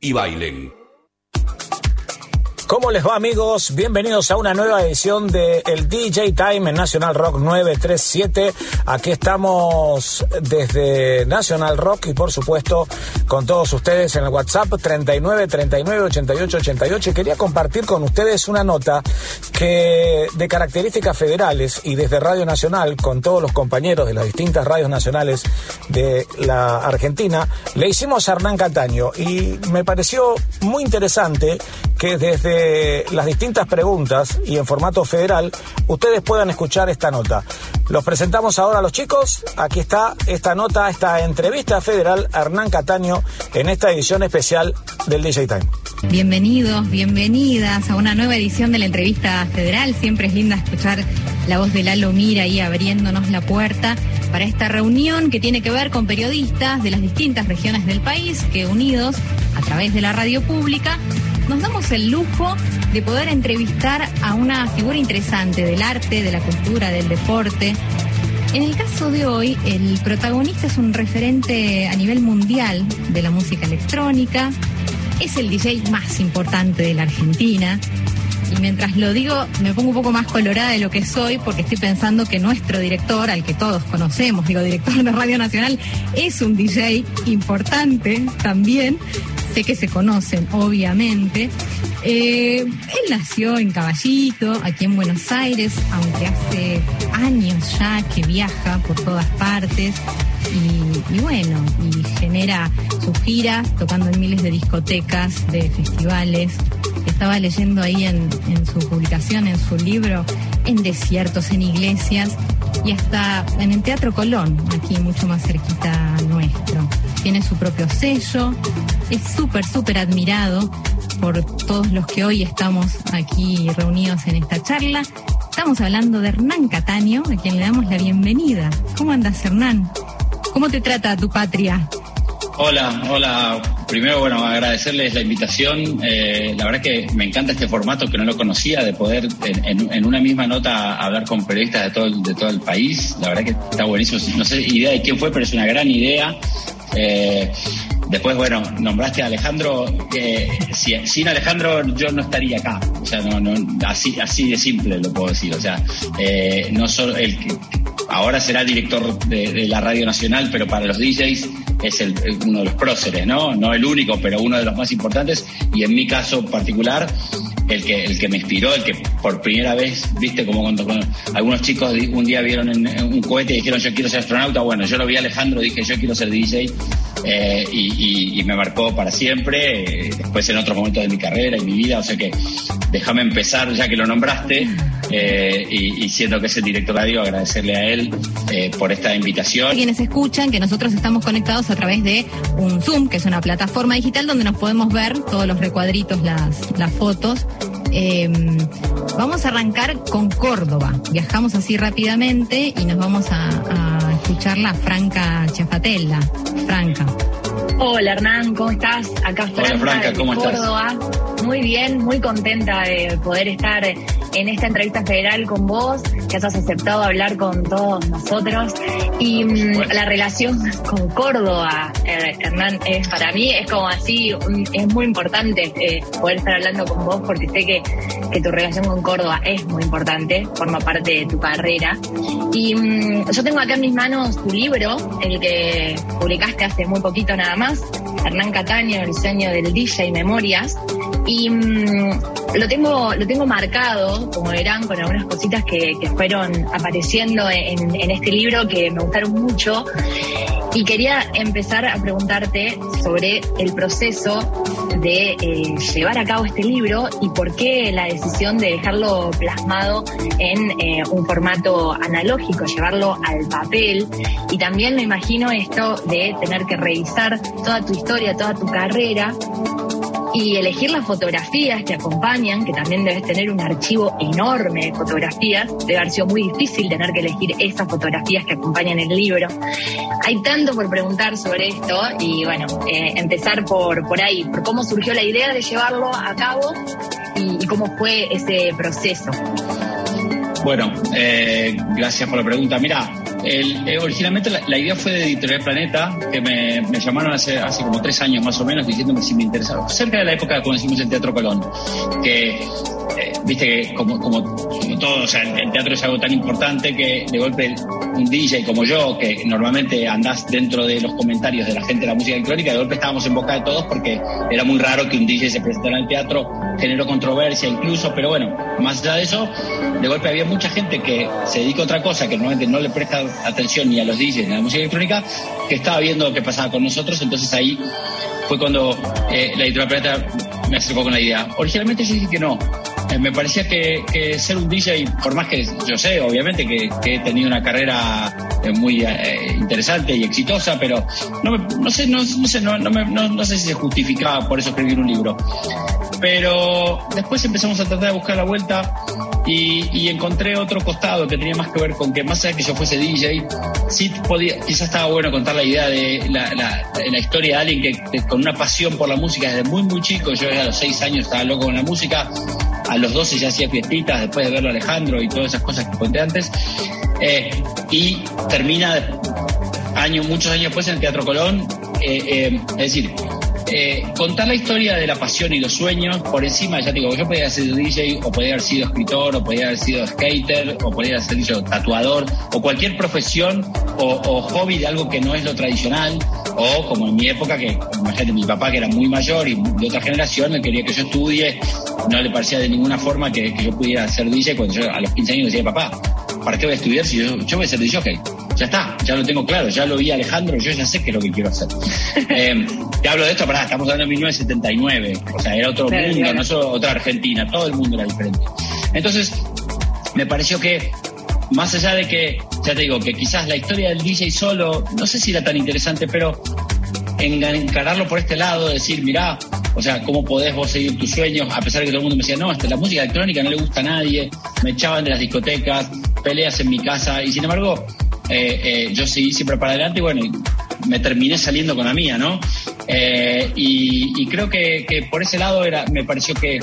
y bailen. ¿Cómo les va amigos? Bienvenidos a una nueva edición de el DJ Time en National Rock 937. Aquí estamos desde National Rock y por supuesto con todos ustedes en el WhatsApp 39 39 88 88. Quería compartir con ustedes una nota que de características federales y desde Radio Nacional con todos los compañeros de las distintas radios nacionales de la Argentina le hicimos a Hernán Cataño y me pareció muy interesante que desde las distintas preguntas y en formato federal ustedes puedan escuchar esta nota. Los presentamos ahora a los chicos. Aquí está esta nota, esta entrevista federal a Hernán Cataño en esta edición especial del DJ Time. Bienvenidos, bienvenidas a una nueva edición de la entrevista federal. Siempre es linda escuchar la voz de Lalo Mira ahí abriéndonos la puerta para esta reunión que tiene que ver con periodistas de las distintas regiones del país que unidos a través de la radio pública nos damos el lujo de poder entrevistar a una figura interesante del arte, de la cultura, del deporte. En el caso de hoy, el protagonista es un referente a nivel mundial de la música electrónica, es el DJ más importante de la Argentina. Y mientras lo digo, me pongo un poco más colorada de lo que soy, porque estoy pensando que nuestro director, al que todos conocemos, digo, director de Radio Nacional, es un DJ importante también sé que se conocen, obviamente. Eh, él nació en Caballito, aquí en Buenos Aires, aunque hace años ya que viaja por todas partes. Y, bueno, y genera sus giras tocando en miles de discotecas, de festivales. Estaba leyendo ahí en, en su publicación, en su libro, en desiertos, en iglesias y hasta en el Teatro Colón, aquí mucho más cerquita Tiene su propio sello, es súper, súper admirado por todos los que hoy estamos aquí reunidos en esta charla. Estamos hablando de Hernán Cataño, a quien le damos la bienvenida. ¿Cómo andas, Hernán? ¿Cómo te trata tu patria? Hola, hola. Primero, bueno, agradecerles la invitación. Eh, la verdad que me encanta este formato que no lo conocía, de poder en, una misma nota hablar con periodistas de todo, el, país. La verdad que está buenísimo. No sé idea de quién fue, pero es una gran idea. Eh, después, bueno, nombraste a Alejandro. Eh, sin Alejandro yo no estaría acá. O sea, no, no, así, así de simple lo puedo decir. O sea, no solo el que ahora será director de, la Radio Nacional, pero para los DJs es el, uno de los próceres, ¿no? No el único, pero uno de los más importantes. Y en mi caso particular, el que, el que me inspiró, el que por primera vez, viste, como cuando, algunos chicos un día vieron en, un cohete y dijeron yo quiero ser astronauta, bueno, yo lo vi a Alejandro, dije yo quiero ser DJ eh, y, me marcó para siempre, eh, después en otros momentos de mi carrera y mi vida, o sea que déjame empezar ya que lo nombraste eh, y, siendo que es el director radio, agradecerle a él por esta invitación. Quienes escuchan que nosotros estamos conectados a través de un Zoom, que es una plataforma digital donde nos podemos ver todos los recuadritos, las, las fotos Em, vamos a arrancar con Córdoba. Viajamos así rápidamente y nos vamos a, escuchar la Franca Chafatella. Franca. Hola Hernán, ¿cómo estás? Acá Franca, Hola Franca, ¿cómo Córdoba. Muy bien, muy contenta de poder estar en esta entrevista federal con vos, que hayas aceptado hablar con todos nosotros. Y mm, la relación con Córdoba, eh, Hernán, es, para mí es como así, es muy importante eh, poder estar hablando con vos porque sé que, que, tu relación con Córdoba es muy importante, forma parte de tu carrera. Y mm, yo tengo acá en mis manos tu libro, el que publicaste hace muy poquito nada más, Hernán Cataño, el sueño del DJ Memorias Y mm, lo tengo, lo tengo marcado, como verán, con algunas cositas que, fueron apareciendo en, en este libro que me gustaron mucho. Y quería empezar a preguntarte sobre el proceso de eh, llevar a cabo este libro y por qué la decisión de dejarlo plasmado en eh, un formato analógico, llevarlo al papel. Y también me imagino esto de tener que revisar toda tu historia, toda tu carrera y elegir las fotografías que acompañan, que también debes tener un archivo enorme de fotografías. Debe haber sido muy difícil tener que elegir esas fotografías que acompañan el libro. Hay tanto por preguntar sobre esto y bueno, eh, empezar por, por ahí, por cómo surgió la idea de llevarlo a cabo y, cómo fue ese proceso. Bueno, eh, gracias por la pregunta. Mira, eh, originalmente la, idea fue de Editorial Planeta, que me, llamaron hace, hace como tres años más o menos diciéndome si me interesaba. Cerca de la época cuando hicimos el Teatro Colón, que eh, viste que como, como, todo, o sea, el, teatro es algo tan importante que de golpe un DJ como yo, que normalmente andás dentro de los comentarios de la gente de la música electrónica, de golpe estábamos en boca de todos porque era muy raro que un DJ se presentara en el teatro, generó controversia incluso, pero bueno, más allá de eso, de golpe había mucha gente que se dedica a otra cosa, que normalmente no le presta atención ni a los DJs ni a la música electrónica, que estaba viendo qué pasaba con nosotros, entonces ahí fue cuando eh, la Planeta me acercó con la idea. Originalmente yo dije que no, me parecía que, ser un DJ, por más que yo sé, obviamente, que, he tenido una carrera eh, muy interesante y exitosa, pero no, sé, no, sé, no, no, sé si se justificaba por eso escribir un libro. Pero después empezamos a tratar de buscar la vuelta y, encontré otro costado que tenía más que ver con que más allá de que yo fuese DJ, sí podía, quizás estaba bueno contar la idea de la, historia de alguien que, con una pasión por la música desde muy muy chico, yo a los seis años estaba loco con la música, a los 12 ya hacía fiestitas después de verlo a Alejandro y todas esas cosas que conté antes, eh, y termina muchos años después en el Teatro Colón, eh, eh, es decir, eh, contar la historia de la pasión y los sueños por encima, ya digo, yo podía sido DJ, o podía haber sido escritor, o podía haber sido skater, o podía haber sido tatuador, o cualquier profesión o, hobby de algo que no es lo tradicional, o como en mi época, que imagínate, mi papá que era muy mayor y de otra generación, me quería que yo estudie, no le parecía de ninguna forma que, yo pudiera ser DJ cuando yo a los 15 años decía, papá, ¿para qué voy a estudiar si yo, yo voy a ser DJ? ya está, ya lo tengo claro, ya lo vi Alejandro, yo ya sé qué es lo que quiero hacer. eh, te hablo de esto, pará, estamos hablando de 1979, o sea, era otro mundo, no solo otra Argentina, todo el mundo era diferente. Entonces, me pareció que, más allá de que, ya te digo, que quizás la historia del DJ solo, no sé si era tan interesante, pero encararlo por este lado, decir, mirá, o sea, ¿cómo podés vos seguir tus sueños? A pesar de que todo el mundo me decía, no, hasta la música electrónica no le gusta a nadie, me echaban de las discotecas, peleas en mi casa, y sin embargo, eh, eh, yo seguí siempre para adelante y bueno, me terminé saliendo con la mía, ¿no? Eh, y, creo que, por ese lado era, me pareció que,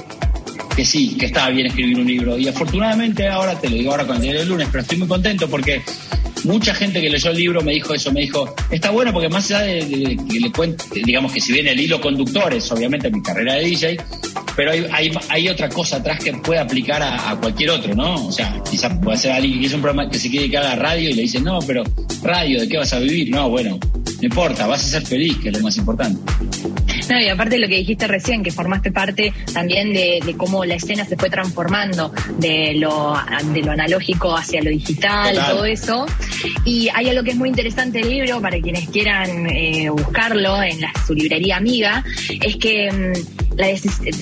que sí, que estaba bien escribir un libro. Y afortunadamente ahora, te lo digo ahora cuando el lunes, pero estoy muy contento porque mucha gente que leyó el libro me dijo eso, me dijo, está bueno porque más allá de, que le cuente, digamos que si bien el hilo conductor es obviamente mi carrera de DJ, pero hay, hay, otra cosa atrás que puede aplicar a, cualquier otro, ¿no? O sea, quizás puede ser alguien que quiere un programa que se quiere dedicar a la radio y le dice, no, pero radio, ¿de qué vas a vivir? No, bueno, no importa, vas a ser feliz, que es lo más importante. No, y aparte lo que dijiste recién, que formaste parte también de, cómo la escena se fue transformando de lo, de lo analógico hacia lo digital, todo eso. Y hay algo que es muy interesante del libro, para quienes quieran eh, buscarlo en la, su librería amiga, es que mm, la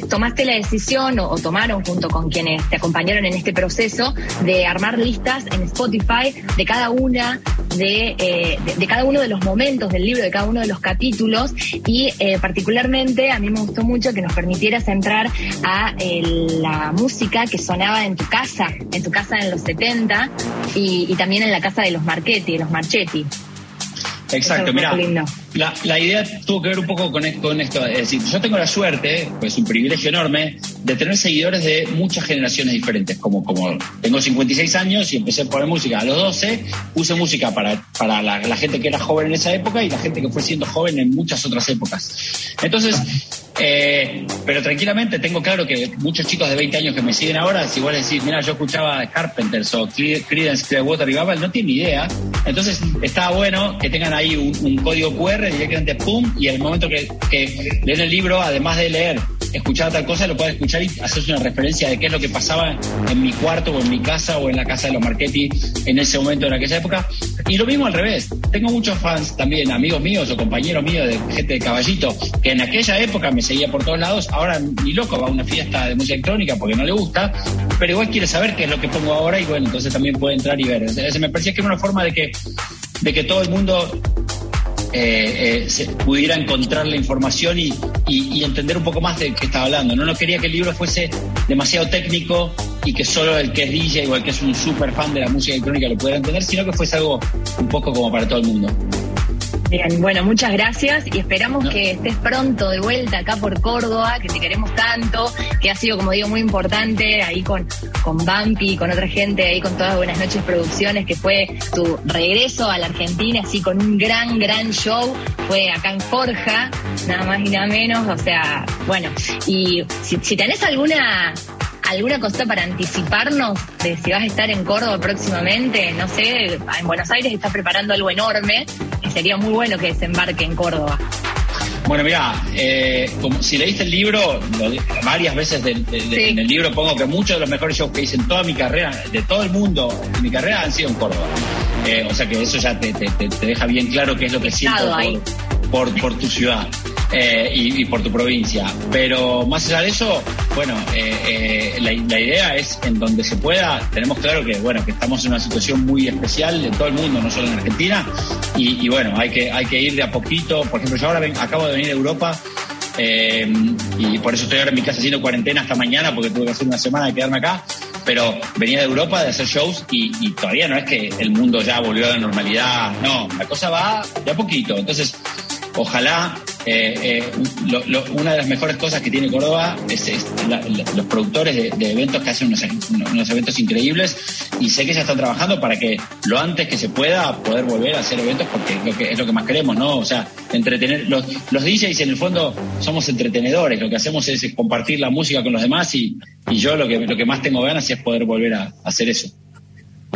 tomaste la decisión o, tomaron junto con quienes te acompañaron en este proceso de armar listas en Spotify de cada una de, eh, de, cada uno de los momentos del libro, de cada uno de los capítulos. Y eh, particularmente a mí me gustó mucho que nos permitieras entrar a la música que sonaba en tu casa, en tu casa en los 70 y, y también en la casa de los Marchetti, de los Marchetti. Exacto, mira, la, la, idea tuvo que ver un poco con, esto. Es decir, yo tengo la suerte, pues un privilegio enorme, de tener seguidores de muchas generaciones diferentes. Como, como tengo 56 años y empecé por la música a los 12, puse música para, para la, gente que era joven en esa época y la gente que fue siendo joven en muchas otras épocas. Entonces, eh, pero tranquilamente tengo claro que muchos chicos de 20 años que me siguen ahora, si vos decís, mira, yo escuchaba Carpenters o Creedence Clearwater Revival, no tienen ni idea. Entonces, estaba bueno que tengan ahí un, código QR directamente pum, y el momento que, que leen el libro, además de leer escuchar tal cosa, lo puedas escuchar y hacerse una referencia de qué es lo que pasaba en mi cuarto o en mi casa o en la casa de los Marchetti en ese momento, en aquella época. Y lo mismo al revés. Tengo muchos fans también, amigos míos o compañeros míos de gente de caballito, que en aquella época me seguía por todos lados, ahora ni loco va a una fiesta de música electrónica porque no le gusta, pero igual quiere saber qué es lo que pongo ahora y bueno, entonces también puede entrar y ver. Entonces, me parecía que era una forma de que, de que todo el mundo eh, eh, se pudiera encontrar la información y, entender un poco más de qué estaba hablando. No, no quería que el libro fuese demasiado técnico y que solo el que es DJ o el que es un super fan de la música electrónica lo pudiera entender, sino que fuese algo un poco como para todo el mundo. Bien, bueno, muchas gracias y esperamos que estés pronto de vuelta acá por Córdoba, que te queremos tanto, que ha sido, como digo, muy importante ahí con, con Bumpy, con otra gente, ahí con todas Buenas noches Producciones, que fue tu regreso a la Argentina, así con un gran, gran show. Fue acá en Forja, nada más y nada menos. O sea, bueno, y si, si tenés alguna alguna cosa para anticiparnos de si vas a estar en Córdoba próximamente, no sé, en Buenos Aires estás preparando algo enorme sería muy bueno que desembarque en Córdoba. Bueno, mira, eh, si leíste el libro, varias veces en el libro pongo que muchos de los mejores shows que hice en toda mi carrera, de todo el mundo, en mi carrera, han sido en Córdoba. Eh, o sea que eso ya te, deja bien claro qué es lo que siento por, por tu ciudad. Eh, y, por tu provincia. Pero más allá de eso, bueno, eh, eh, la, idea es en donde se pueda, tenemos claro que bueno, que estamos en una situación muy especial en todo el mundo, no solo en Argentina, y, bueno, hay que, hay que ir de a poquito. Por ejemplo, yo ahora acabo de venir de Europa. y por eso estoy ahora en mi casa haciendo cuarentena hasta mañana porque tuve que hacer una semana de quedarme acá pero venía de Europa de hacer shows y, todavía no es que el mundo ya volvió a la normalidad, no, la cosa va de a poquito. Entonces, ojalá eh, eh, una de las mejores cosas que tiene Córdoba es, los productores de, eventos que hacen unos, eventos increíbles y sé que ya están trabajando para que lo antes que se pueda poder volver a hacer eventos porque lo que, es lo que más queremos, ¿no? O sea, entretener. Los, los DJs en el fondo somos entretenedores, lo que hacemos es compartir la música con los demás y, yo lo que, lo que más tengo ganas es poder volver a hacer eso.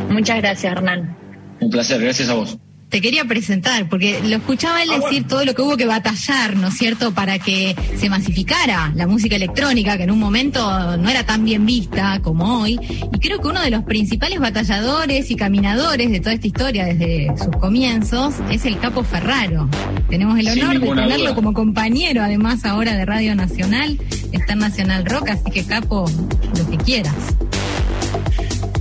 Muchas gracias, Hernán. Un placer, gracias a vos te quería presentar, porque lo escuchaba él ah, decir todo lo que hubo que batallar, ¿no es cierto?, para que se masificara la música electrónica, que en un momento no era tan bien vista como hoy. Y creo que uno de los principales batalladores y caminadores de toda esta historia desde sus comienzos es el Capo Ferraro. Tenemos el honor de tenerlo como compañero, además ahora de Radio Nacional, está en Nacional Rock, así que Capo, lo que quieras.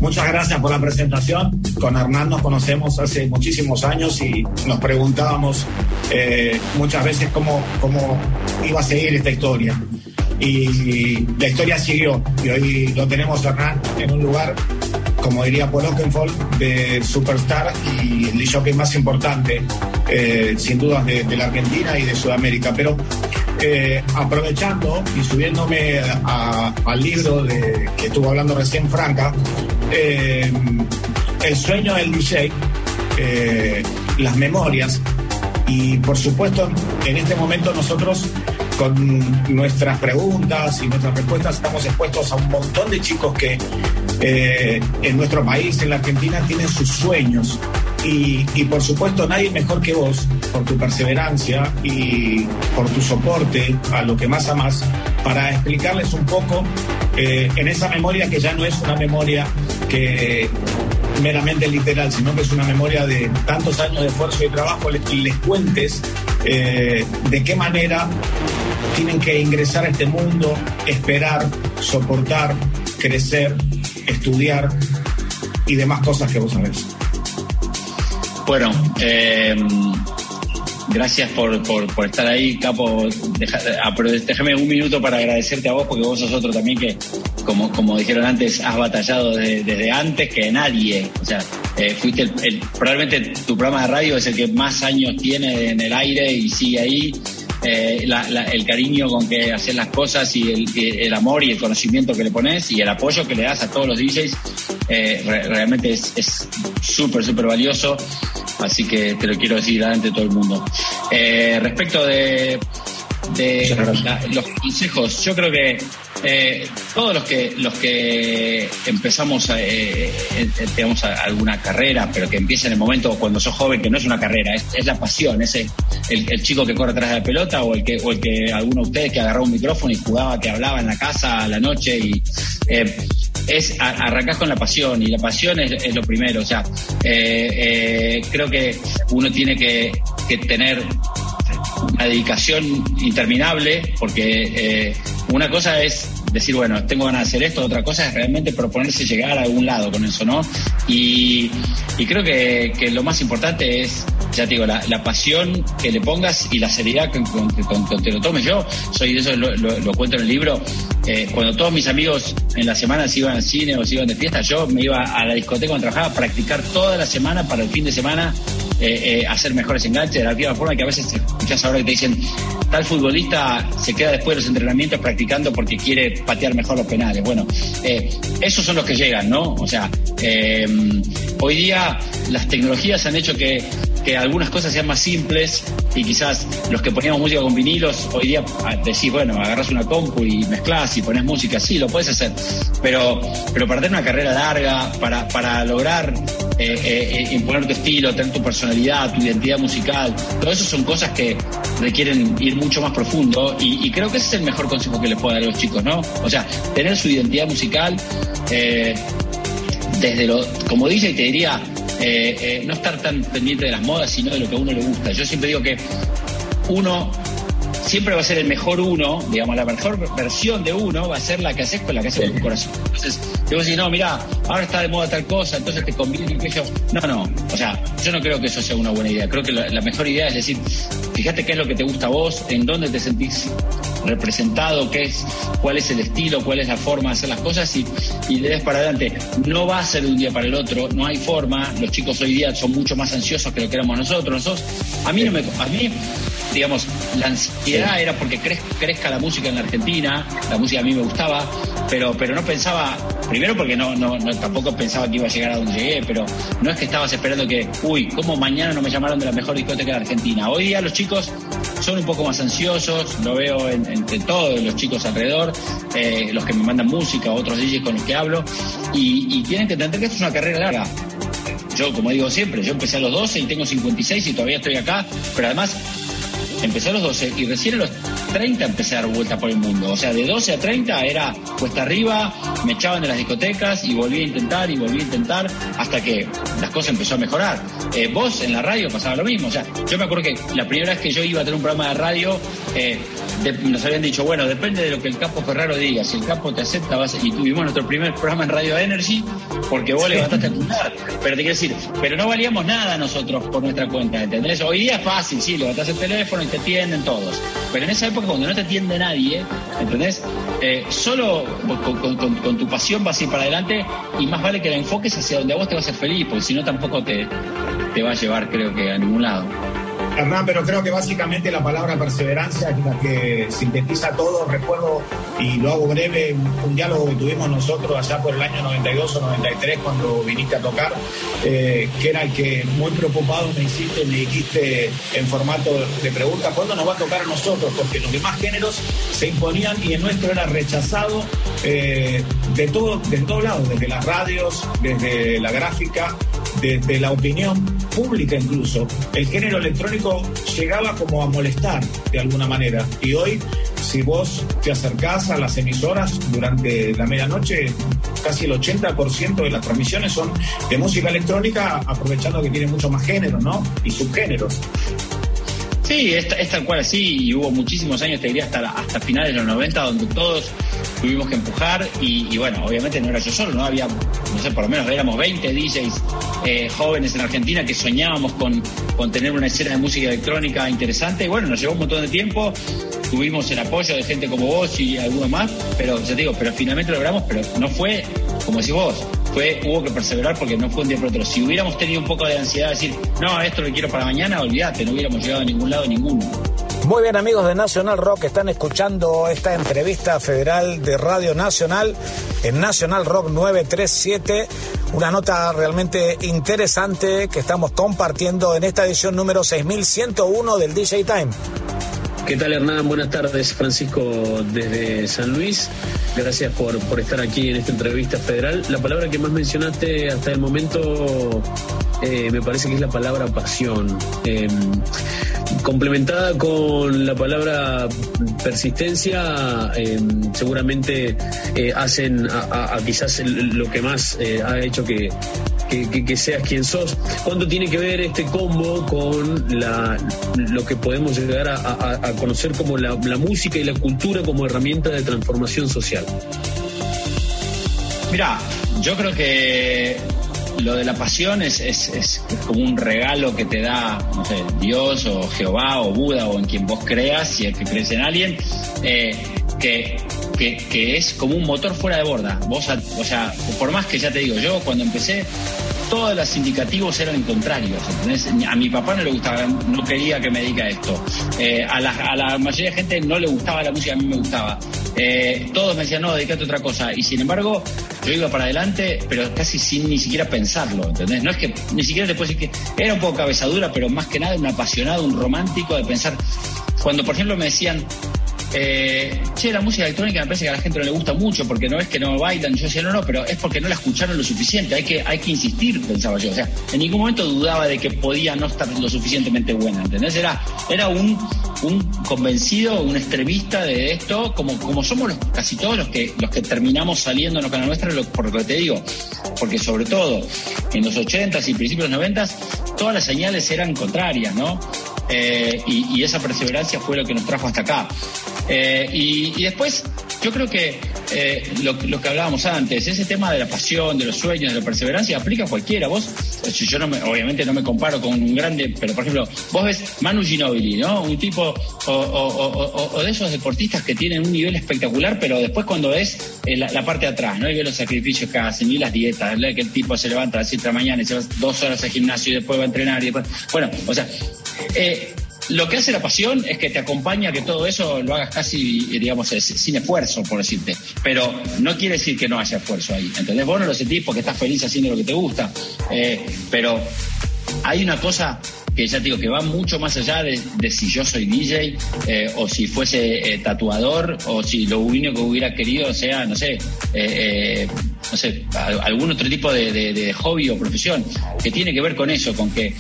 Muchas gracias por la presentación. Con Hernán nos conocemos hace muchísimos años y nos preguntábamos eh, muchas veces cómo, cómo iba a seguir esta historia. Y la historia siguió y hoy lo tenemos Hernán en un lugar, como diría Paul Oakenfold, de superstar y el show más importante, eh, sin dudas, de, la Argentina y de Sudamérica. Pero eh, aprovechando y subiéndome al libro de, que estuvo hablando recién Franca, eh, el sueño del DJ, las memorias, y por supuesto en este momento nosotros con nuestras preguntas y nuestras respuestas estamos expuestos a un montón de chicos que en nuestro país, en la Argentina, tienen sus sueños. Y, por supuesto nadie mejor que vos, por tu perseverancia y por tu soporte a lo que más amas, para explicarles un poco eh, en esa memoria que ya no es una memoria que meramente literal, sino que es una memoria de tantos años de esfuerzo y trabajo, y les cuentes eh, de qué manera tienen que ingresar a este mundo, esperar, soportar, crecer, estudiar y demás cosas que vos sabés. Bueno, eh, gracias por, por, estar ahí, Capo. Déjame un minuto para agradecerte a vos, porque vos sos otro también que, como, como dijeron antes, has batallado desde, antes que nadie. O sea, eh, fuiste el, probablemente tu programa de radio es el que más años tiene en el aire y sigue ahí. Eh, el cariño con que haces las cosas y el, amor y el conocimiento que le pones y el apoyo que le das a todos los DJs eh, realmente es súper, súper valioso. Así que te lo quiero decir delante de todo el mundo. Eh, respecto de, de los consejos, yo creo que eh, todos los que los que empezamos a, eh, digamos, alguna carrera, pero que empieza en el momento cuando sos joven, que no es una carrera, es, la pasión, es el, chico que corre atrás de la pelota o el que, o el que alguno de ustedes que agarró un micrófono y jugaba, que hablaba en la casa a la noche y es arrancás con la pasión y la pasión es, lo primero. O sea, creo que uno tiene que, que tener una dedicación interminable, porque eh, una cosa es decir, bueno, tengo ganas de hacer esto, otra cosa es realmente proponerse llegar a algún lado con eso, ¿no? Y, creo que, lo más importante es, ya te digo, la, pasión que le pongas y la seriedad con, que te lo tomes. Yo soy de eso, lo, cuento en el libro, eh, cuando todos mis amigos en la semana se iban al cine o se iban de fiesta, yo me iba a la discoteca donde trabajaba a practicar toda la semana para el fin de semana eh, eh, hacer mejores enganches, de la misma forma que a veces escuchas ahora que te dicen, tal futbolista se queda después de los entrenamientos practicando porque quiere patear mejor los penales. Bueno, eh, esos son los que llegan, ¿no? O sea, hoy día las tecnologías han hecho que que algunas cosas sean más simples y quizás los que poníamos música con vinilos, hoy día ah, decís, bueno, agarras una compu y mezclas y pones música, sí, lo puedes hacer, pero, pero para tener una carrera larga, para, para lograr imponer tu estilo, tener tu personalidad, tu identidad musical, todo eso son cosas que requieren ir mucho más profundo y, creo que ese es el mejor consejo que les puedo dar a los chicos, ¿no? O sea, tener su identidad musical. Eh, desde lo, como dice, y te diría, eh, eh, no estar tan pendiente de las modas, sino de lo que a uno le gusta. Yo siempre digo que uno siempre va a ser el mejor uno, digamos, la mejor versión de uno va a ser la que haces con la que haces con tu corazón. Entonces, te voy a no, mira, ahora está de moda tal cosa, entonces te conviene que yo. No, no, o sea, yo no creo que eso sea una buena idea. Creo que la, mejor idea es decir, fíjate qué es lo que te gusta a vos, en dónde te sentís representado, qué es, cuál es el estilo, cuál es la forma de hacer las cosas y, y le des para adelante. No va a ser de un día para el otro, no hay forma. Los chicos hoy día son mucho más ansiosos que lo que éramos nosotros. nosotros a mí no me, a mí digamos, la ansiedad era porque crezca la música en la Argentina, la música a mí me gustaba, pero, pero no pensaba, primero porque no, no, tampoco pensaba que iba a llegar a donde llegué, pero no es que estabas esperando que, uy, ¿cómo mañana no me llamaron de la mejor discoteca de Argentina? Hoy día los chicos son un poco más ansiosos, lo veo entre todos los chicos alrededor, eh, los que me mandan música, otros DJs con los que hablo, y, y tienen que entender que esto es una carrera larga yo, como digo siempre, yo empecé a los 12 y tengo 56 y todavía estoy acá, pero además empecé a los 12 y recién a los 30 empecé a dar vuelta por el mundo. O sea, de 12 a 30 era cuesta arriba, me echaban de las discotecas y volví a intentar y volví a intentar hasta que las cosas empezó a mejorar. Eh, vos en la radio pasaba lo mismo. O sea, yo me acuerdo que la primera vez que yo iba a tener un programa de radio, eh, nos habían dicho, bueno, depende de lo que el capo Ferraro diga. Si el capo te acepta, vas y tuvimos nuestro primer programa en Radio Energy porque vos levantaste a lugar. Pero te quiero decir, pero no valíamos nada nosotros por nuestra cuenta, ¿entendés? Hoy día es fácil, sí, levantás el teléfono y te atienden todos. Pero en esa época, cuando no te atiende nadie, ¿entendés? Eh, solo con, tu pasión vas a ir para adelante y más vale que la enfoques hacia donde a vos te vas a hacer feliz, porque si no tampoco te, te va a llevar, creo que, a ningún lado. Hernán, pero creo que básicamente la palabra perseverancia es la que sintetiza todo. Recuerdo, y lo hago breve, un, diálogo que tuvimos nosotros allá por el año 92 o 93 cuando viniste a tocar, eh, que era el que muy preocupado me hiciste, me dijiste en formato de pregunta, ¿cuándo nos va a tocar a nosotros? Porque los demás géneros se imponían y el nuestro era rechazado eh, de todo, de todos lados, desde las radios, desde la gráfica, desde la opinión pública incluso. El género electrónico llegaba como a molestar de alguna manera. Y hoy, si vos te acercás a las emisoras durante la medianoche, casi el 80% de las transmisiones son de música electrónica, aprovechando que tiene mucho más género, ¿no? Y subgéneros. Sí, es, tal cual así, y hubo muchísimos años, te diría hasta, hasta finales de los 90, donde todos tuvimos que empujar, y, bueno, obviamente no era yo solo, no había, no sé, por lo menos éramos 20 DJs eh, jóvenes en Argentina que soñábamos con, con tener una escena de música electrónica interesante, y bueno, nos llevó un montón de tiempo, tuvimos el apoyo de gente como vos y algunos más, pero ya te digo, pero finalmente lo logramos, pero no fue, como decís vos, hubo que perseverar porque no fue un día por otro. Si hubiéramos tenido un poco de ansiedad de decir, no, esto lo quiero para mañana, olvídate, no hubiéramos llegado a ningún lado ninguno. Muy bien amigos de Nacional Rock, están escuchando esta entrevista federal de Radio Nacional en Nacional Rock 937, una nota realmente interesante que estamos compartiendo en esta edición número 6101 del DJ Time. ¿Qué tal Hernán? Buenas tardes, Francisco desde San Luis. Gracias por, por estar aquí en esta entrevista federal. La palabra que más mencionaste hasta el momento eh, me parece que es la palabra pasión. Em, complementada con la palabra persistencia, em, seguramente eh, hacen a, quizás lo que más eh, ha hecho que, que, seas quien sos. ¿Cuánto tiene que ver este combo con lo que podemos llegar a, conocer como la, música y la cultura como herramienta de transformación social? Mira, yo creo que lo de la pasión es, como un regalo que te da, Dios o Jehová o Buda o en quien vos creas, si es que crees en alguien, eh, que, que, es como un motor fuera de borda. Vos, o sea, por más que ya te digo, yo cuando empecé, todos los indicativos eran contrarios. A mi papá no le gustaba, no quería que me esto. Eh, a, la, a, la, mayoría de gente no le gustaba la música, a mí me gustaba. Eh, todos me decían, no, dedícate a otra cosa. Y sin embargo, yo iba para adelante, pero casi sin ni siquiera pensarlo, ¿entendés? No es que ni siquiera después decir que era un poco cabezadura, pero más que nada un apasionado, un romántico de pensar. Cuando, por ejemplo, me decían, eh, che, la música electrónica me parece que a la gente no le gusta mucho porque no es que no bailan. Yo decía, no, no, pero es porque no la escucharon lo suficiente. Hay que, hay que insistir, pensaba yo. O sea, en ningún momento dudaba de que podía no estar lo suficientemente buena, ¿entendés? Era, era un, un convencido, un extremista de esto, como, como somos los, casi todos los que, los que terminamos saliendo en la canal nuestra, por lo que te digo. Porque sobre todo en los 80s y principios de los 90s, todas las señales eran contrarias, ¿no? Eh, y, esa perseverancia fue lo que nos trajo hasta acá. Eh, y, después, yo creo que eh, lo, que hablábamos antes, ese tema de la pasión, de los sueños, de la perseverancia, aplica a cualquiera. Vos, yo no me, obviamente no me comparo con un grande, pero por ejemplo, vos ves Manu Ginobili, ¿no? Un tipo, o, de esos deportistas que tienen un nivel espectacular, pero después cuando ves la, parte de atrás, ¿no? Y ves los sacrificios que hacen y las dietas, que el tipo se levanta a las 7 de la mañana y se va dos horas al gimnasio y después va a entrenar y después, bueno, o sea, eh, lo que hace la pasión es que te acompaña que todo eso lo hagas casi, digamos, sin esfuerzo, por decirte. Pero no quiere decir que no haya esfuerzo ahí. ¿Entendés? Vos no lo sentís porque estás feliz haciendo lo que te gusta. Eh, pero hay una cosa que ya te digo que va mucho más allá de, si yo soy DJ eh, o si fuese eh, tatuador o si lo único que hubiera querido sea, no sé, eh, no sé, algún otro tipo de, hobby o profesión que tiene que ver con eso, con que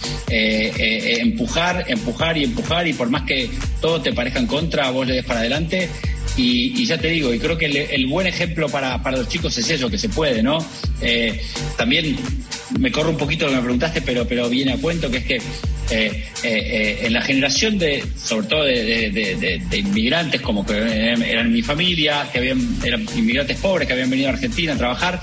empujar, empujar y empujar y por más que todo te parezca en contra, vos le des para adelante. Y, ya te digo, y creo que el, buen ejemplo para, para, los chicos es eso, que se puede, ¿no? también me corro un poquito lo que me preguntaste, pero, pero viene a cuento, que es que eh, eh, eh, en la generación de, sobre todo de, inmigrantes como que eran, mi familia, que habían, eran inmigrantes pobres que habían venido a Argentina a trabajar,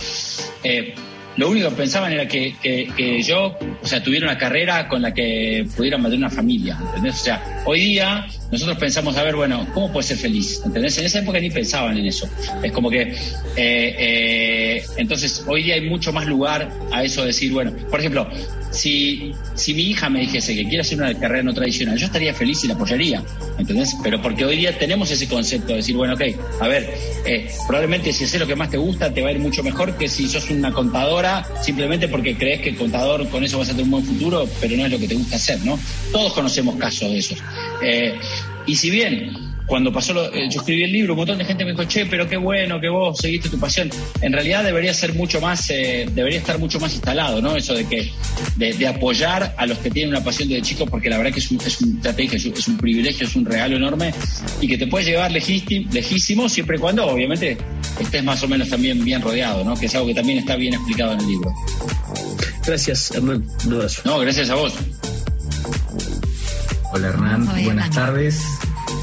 lo único que pensaban era que, yo, o sea, tuviera una carrera con la que pudiera mantener una familia, ¿entendés? O sea, hoy día nosotros pensamos, a ver, bueno, ¿cómo puede ser feliz? ¿Entendés? En esa época ni pensaban en eso. Es como que, eh, eh, entonces, hoy día hay mucho más lugar a eso de decir, bueno, por ejemplo, si, si mi hija me dijese que quiere hacer una carrera no tradicional, yo estaría feliz y la apoyaría, ¿entendés? Pero porque hoy día tenemos ese concepto de decir, bueno, ok, a ver, eh, probablemente si haces lo que más te gusta, te va a ir mucho mejor que si sos una contadora, simplemente porque crees que el contador con eso vas a tener un buen futuro, pero no es lo que te gusta hacer, ¿no? Todos conocemos casos de esos. Y si bien cuando pasó lo, eh, yo escribí el libro, un montón de gente me dijo, che, pero qué bueno que vos seguiste tu pasión. En realidad debería ser mucho más, eh, debería estar mucho más instalado, ¿no? Eso de que, de, apoyar a los que tienen una pasión desde chicos, porque la verdad que es un, es un, es un privilegio, es un regalo enorme y que te puede llevar lejísimo, siempre y cuando, obviamente, estés más o menos también bien rodeado, ¿no? Que es algo que también está bien explicado en el libro. Gracias, Hernán. Un abrazo. No, gracias a vos. Hola Hernán, buenas tardes.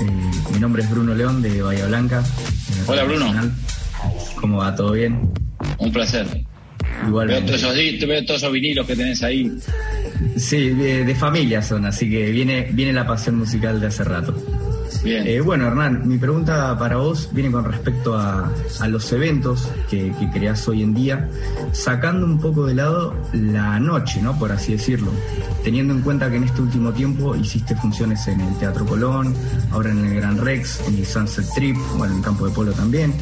Eh, mi nombre es Bruno León de Bahía Blanca. Hola Bruno. ¿Cómo va? ¿Todo bien? Un placer. Igual. Veo todos esos, veo todos esos vinilos que tenés ahí. Sí, de, familia son, así que viene, viene la pasión musical de hace rato. Eh, bueno, Hernán, mi pregunta para vos viene con respecto a, los eventos que, que, hoy en día, sacando un poco de lado la noche, ¿no? Por así decirlo. Teniendo en cuenta que en este último tiempo hiciste funciones en el Teatro Colón, ahora en el Gran Rex, en el Sunset Trip, bueno, en el Campo de Polo también.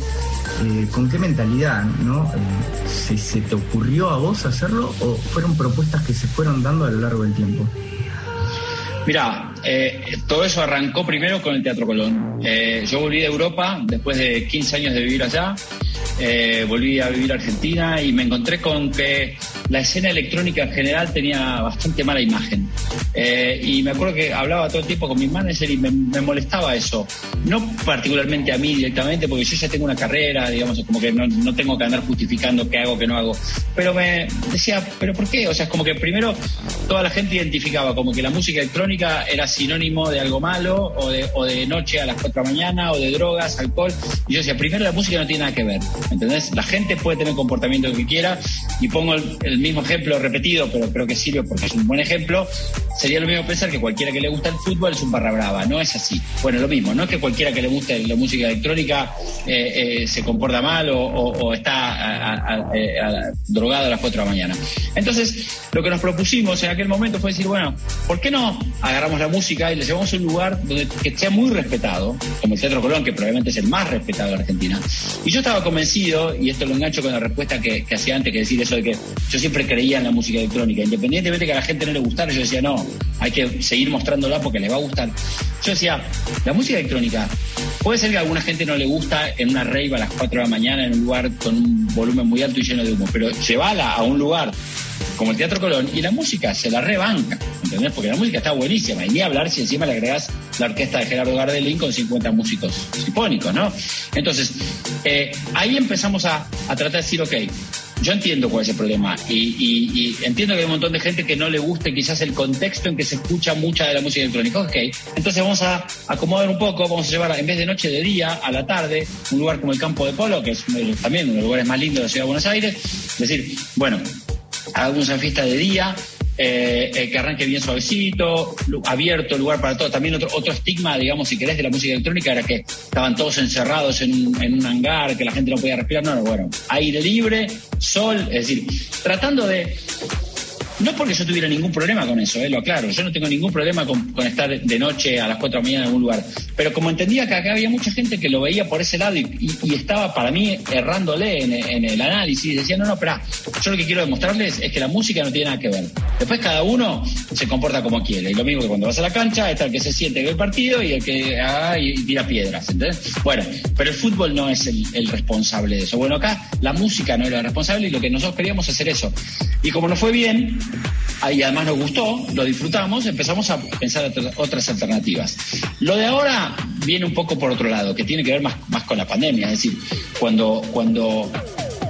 Eh, ¿Con qué mentalidad, no? Eh, ¿se, te ocurrió a vos hacerlo o fueron propuestas que se fueron dando a lo largo del tiempo? Mira, eh, todo eso arrancó primero con el Teatro Colón. Eh, yo volví de Europa después de 15 años de vivir allá. Eh, volví a vivir a Argentina y me encontré con que la escena electrónica en general tenía bastante mala imagen. y me acuerdo que hablaba todo el tiempo con mi manager y me, molestaba eso. No particularmente a mí directamente, porque yo ya tengo una carrera, digamos, como que no, no tengo que andar justificando qué hago, qué no hago. Pero me decía, ¿pero por qué? O sea, es como que primero toda la gente identificaba como que la música electrónica era sinónimo de algo malo, o de, o de noche a las 4 de la mañana, o de drogas, alcohol. Y yo decía, primero la música no tiene nada que ver, ¿entendés? La gente puede tener comportamiento que quiera, y pongo el, mismo ejemplo repetido, pero creo que sirve porque es un buen ejemplo. Sería lo mismo pensar que cualquiera que le gusta el fútbol es un barra brava, no es así. Bueno, lo mismo, no es que cualquiera que le guste la música electrónica eh, eh, se comporta mal o, está drogado a las 4 de la mañana. Entonces, lo que nos propusimos en aquel momento fue decir, bueno, ¿por qué no agarramos la música y la llevamos a un lugar donde que sea muy respetado, como el Teatro Colón, que probablemente es el más respetado de Argentina? Y yo estaba convencido, y esto lo engancho con la respuesta que, hacía antes, que decir eso de que yo siempre creía en la música electrónica, independientemente de que a la gente no le gustara, yo decía, no, hay que seguir mostrándola porque le va a gustar. Yo decía, la música electrónica, puede ser que a alguna gente no le gusta en una rave a las 4 de la mañana en un lugar con un volumen muy alto y lleno de humo, pero llevala a un lugar como el Teatro Colón, y la música se la rebanca, ¿entendés? Porque la música está buenísima, y ni hablar si encima le agregas la orquesta de Gerardo Gardelín con 50 músicos sinfónicos, ¿no? Entonces, eh, ahí empezamos a, tratar de decir, ok, yo entiendo cuál es el problema y, entiendo que hay un montón de gente que no le guste quizás el contexto en que se escucha mucha de la música electrónica. Ok, entonces vamos a acomodar un poco, vamos a llevar en vez de noche de día, a la tarde, un lugar como el Campo de Polo, que es también uno de los lugares más lindos de la ciudad de Buenos Aires. Es decir, bueno, hagamos una fiesta de día, eh, que arranque bien suavecito, abierto, lugar para todo. También otro, otro estigma, digamos, si querés, de la música electrónica era que estaban todos encerrados en un, en un hangar, que la gente no podía respirar. No, bueno, aire libre, sol, es decir, tratando de no porque yo tuviera ningún problema con eso, eh, lo aclaro. Yo no tengo ningún problema con, estar de noche a las 4 de la mañana en algún lugar. Pero como entendía que acá había mucha gente que lo veía por ese lado y, estaba para mí errándole en, el análisis, decía, no, no, espera, yo lo que quiero demostrarles es que la música no tiene nada que ver. Después cada uno se comporta como quiere. Y lo mismo que cuando vas a la cancha, está el que se siente que el partido y el que ah, y tira piedras. ¿entendés? Bueno, pero el fútbol no es el, responsable de eso. Bueno, acá la música no era responsable y lo que nosotros queríamos hacer eso. Y como nos fue bien, y además nos gustó, lo disfrutamos, empezamos a pensar otras alternativas. Lo de ahora viene un poco por otro lado, que tiene que ver más, más con la pandemia, es decir, cuando, cuando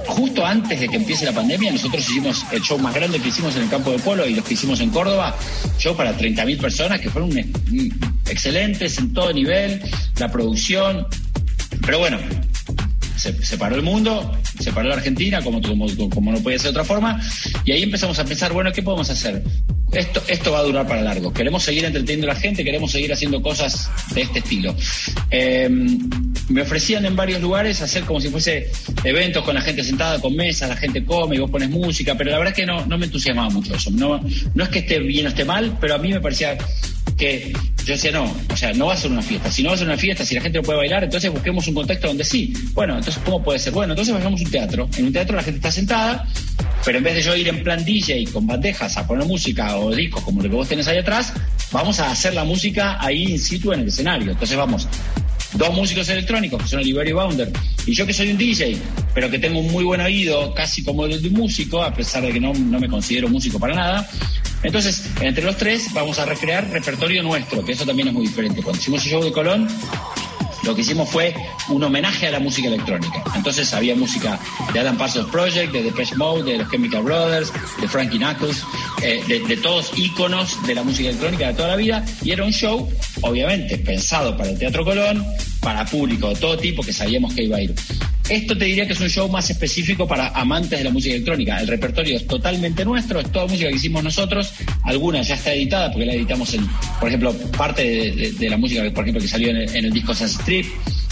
justo antes de que empiece la pandemia, nosotros hicimos el show más grande que hicimos en el campo de polo y los que hicimos en Córdoba, show para 30.000 personas que fueron excelentes en todo nivel, la producción. Pero bueno, se paró el mundo, se paró la Argentina, como, como, como no puede ser de otra forma, y ahí empezamos a pensar, bueno, ¿qué podemos hacer? Esto, esto va a durar para largo. Queremos seguir entreteniendo a la gente, queremos seguir haciendo cosas de este estilo. Em, me ofrecían en varios lugares hacer como si fuese eventos con la gente sentada, con mesas, la gente come y vos pones música, pero la verdad es que no, no me entusiasmaba mucho eso. No, no es que esté bien o esté mal, pero a mí me parecía que yo decía, no, o sea, no va a ser una fiesta. Si no va a ser una fiesta, si la gente no puede bailar, entonces busquemos un contexto donde sí. Bueno, entonces, ¿cómo puede ser? Bueno, entonces vayamos a un teatro. En un teatro la gente está sentada, pero en vez de yo ir en plan DJ con bandejas a poner música o discos como lo que vos tenés ahí atrás, vamos a hacer la música ahí in situ en el escenario. Entonces vamos dos músicos electrónicos, que son Oliver y Bounder, y yo que soy un DJ, pero que tengo un muy buen oído, casi como el de un músico, a pesar de que no, no me considero músico para nada. Entonces, entre los tres vamos a recrear repertorio nuestro, que eso también es muy diferente. Cuando hicimos el show de Colón, lo que hicimos fue un homenaje a la música electrónica. Entonces había música de Adam Parsons Project, de Depeche Mode, de los Chemical Brothers, de Frankie Knuckles, eh, de, todos íconos de la música electrónica de toda la vida. Y era un show, obviamente, pensado para el Teatro Colón, para público de todo tipo que sabíamos que iba a ir. Esto te diría que es un show más específico para amantes de la música electrónica. El repertorio es totalmente nuestro, es toda música que hicimos nosotros. Alguna ya está editada porque la editamos en, por ejemplo, parte de, la música, por ejemplo, que salió en el, disco Sunset Strip,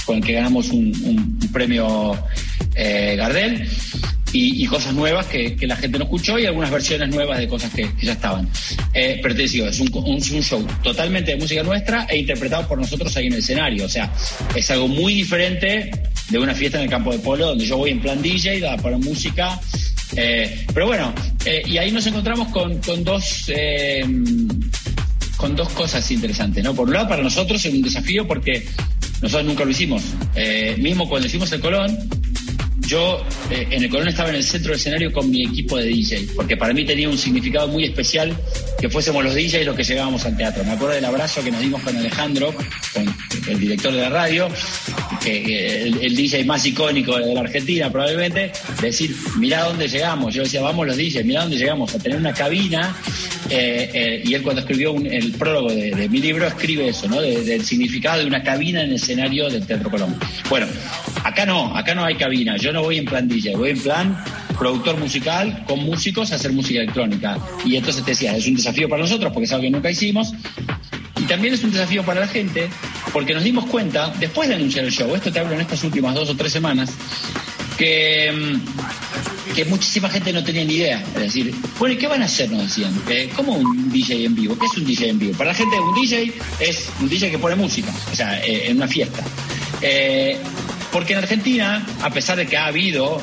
con el que ganamos un, premio eh, Gardel y, cosas nuevas que, la gente no escuchó y algunas versiones nuevas de cosas que, ya estaban. Eh, pero te digo, es un, un, show totalmente de música nuestra e interpretado por nosotros ahí en el escenario. O sea, es algo muy diferente de una fiesta en el campo de polo donde yo voy en plan DJ, a poner música. Eh, pero bueno, eh, y ahí nos encontramos con, con dos con dos cosas interesantes, ¿no? Por un lado, para nosotros es un desafío porque nosotros nunca lo hicimos. Eh, mismo cuando hicimos el Colón, yo eh, en el Colón estaba en el centro del escenario con mi equipo de DJ, porque para mí tenía un significado muy especial que fuésemos los DJs los que llegábamos al teatro. Me acuerdo del abrazo que nos dimos con Alejandro, con el director de la radio, que, el, DJ más icónico de la Argentina probablemente, decir, mira dónde llegamos. Yo decía, vamos los DJs, mira dónde llegamos, a tener una cabina. Eh, eh, y él cuando escribió el prólogo de, mi libro escribe eso, ¿no? del significado de una cabina en el escenario del Teatro Colón. Bueno, acá no, acá no hay cabina. Yo voy en plan DJ, voy en plan productor musical con músicos a hacer música electrónica. Y entonces te decía, es un desafío para nosotros porque es algo que nunca hicimos. Y también es un desafío para la gente porque nos dimos cuenta, después de anunciar el show, esto te hablo en estas últimas dos o tres semanas, que, mm, que muchísima gente no tenía ni idea. Es decir, bueno, ¿y qué van a hacer? Nos decían. Eh, ¿Cómo un DJ en vivo? ¿Qué es un DJ en vivo? Para la gente, un DJ es un DJ que pone música, o sea, eh, en una fiesta. Eh, porque en Argentina, a pesar de que ha habido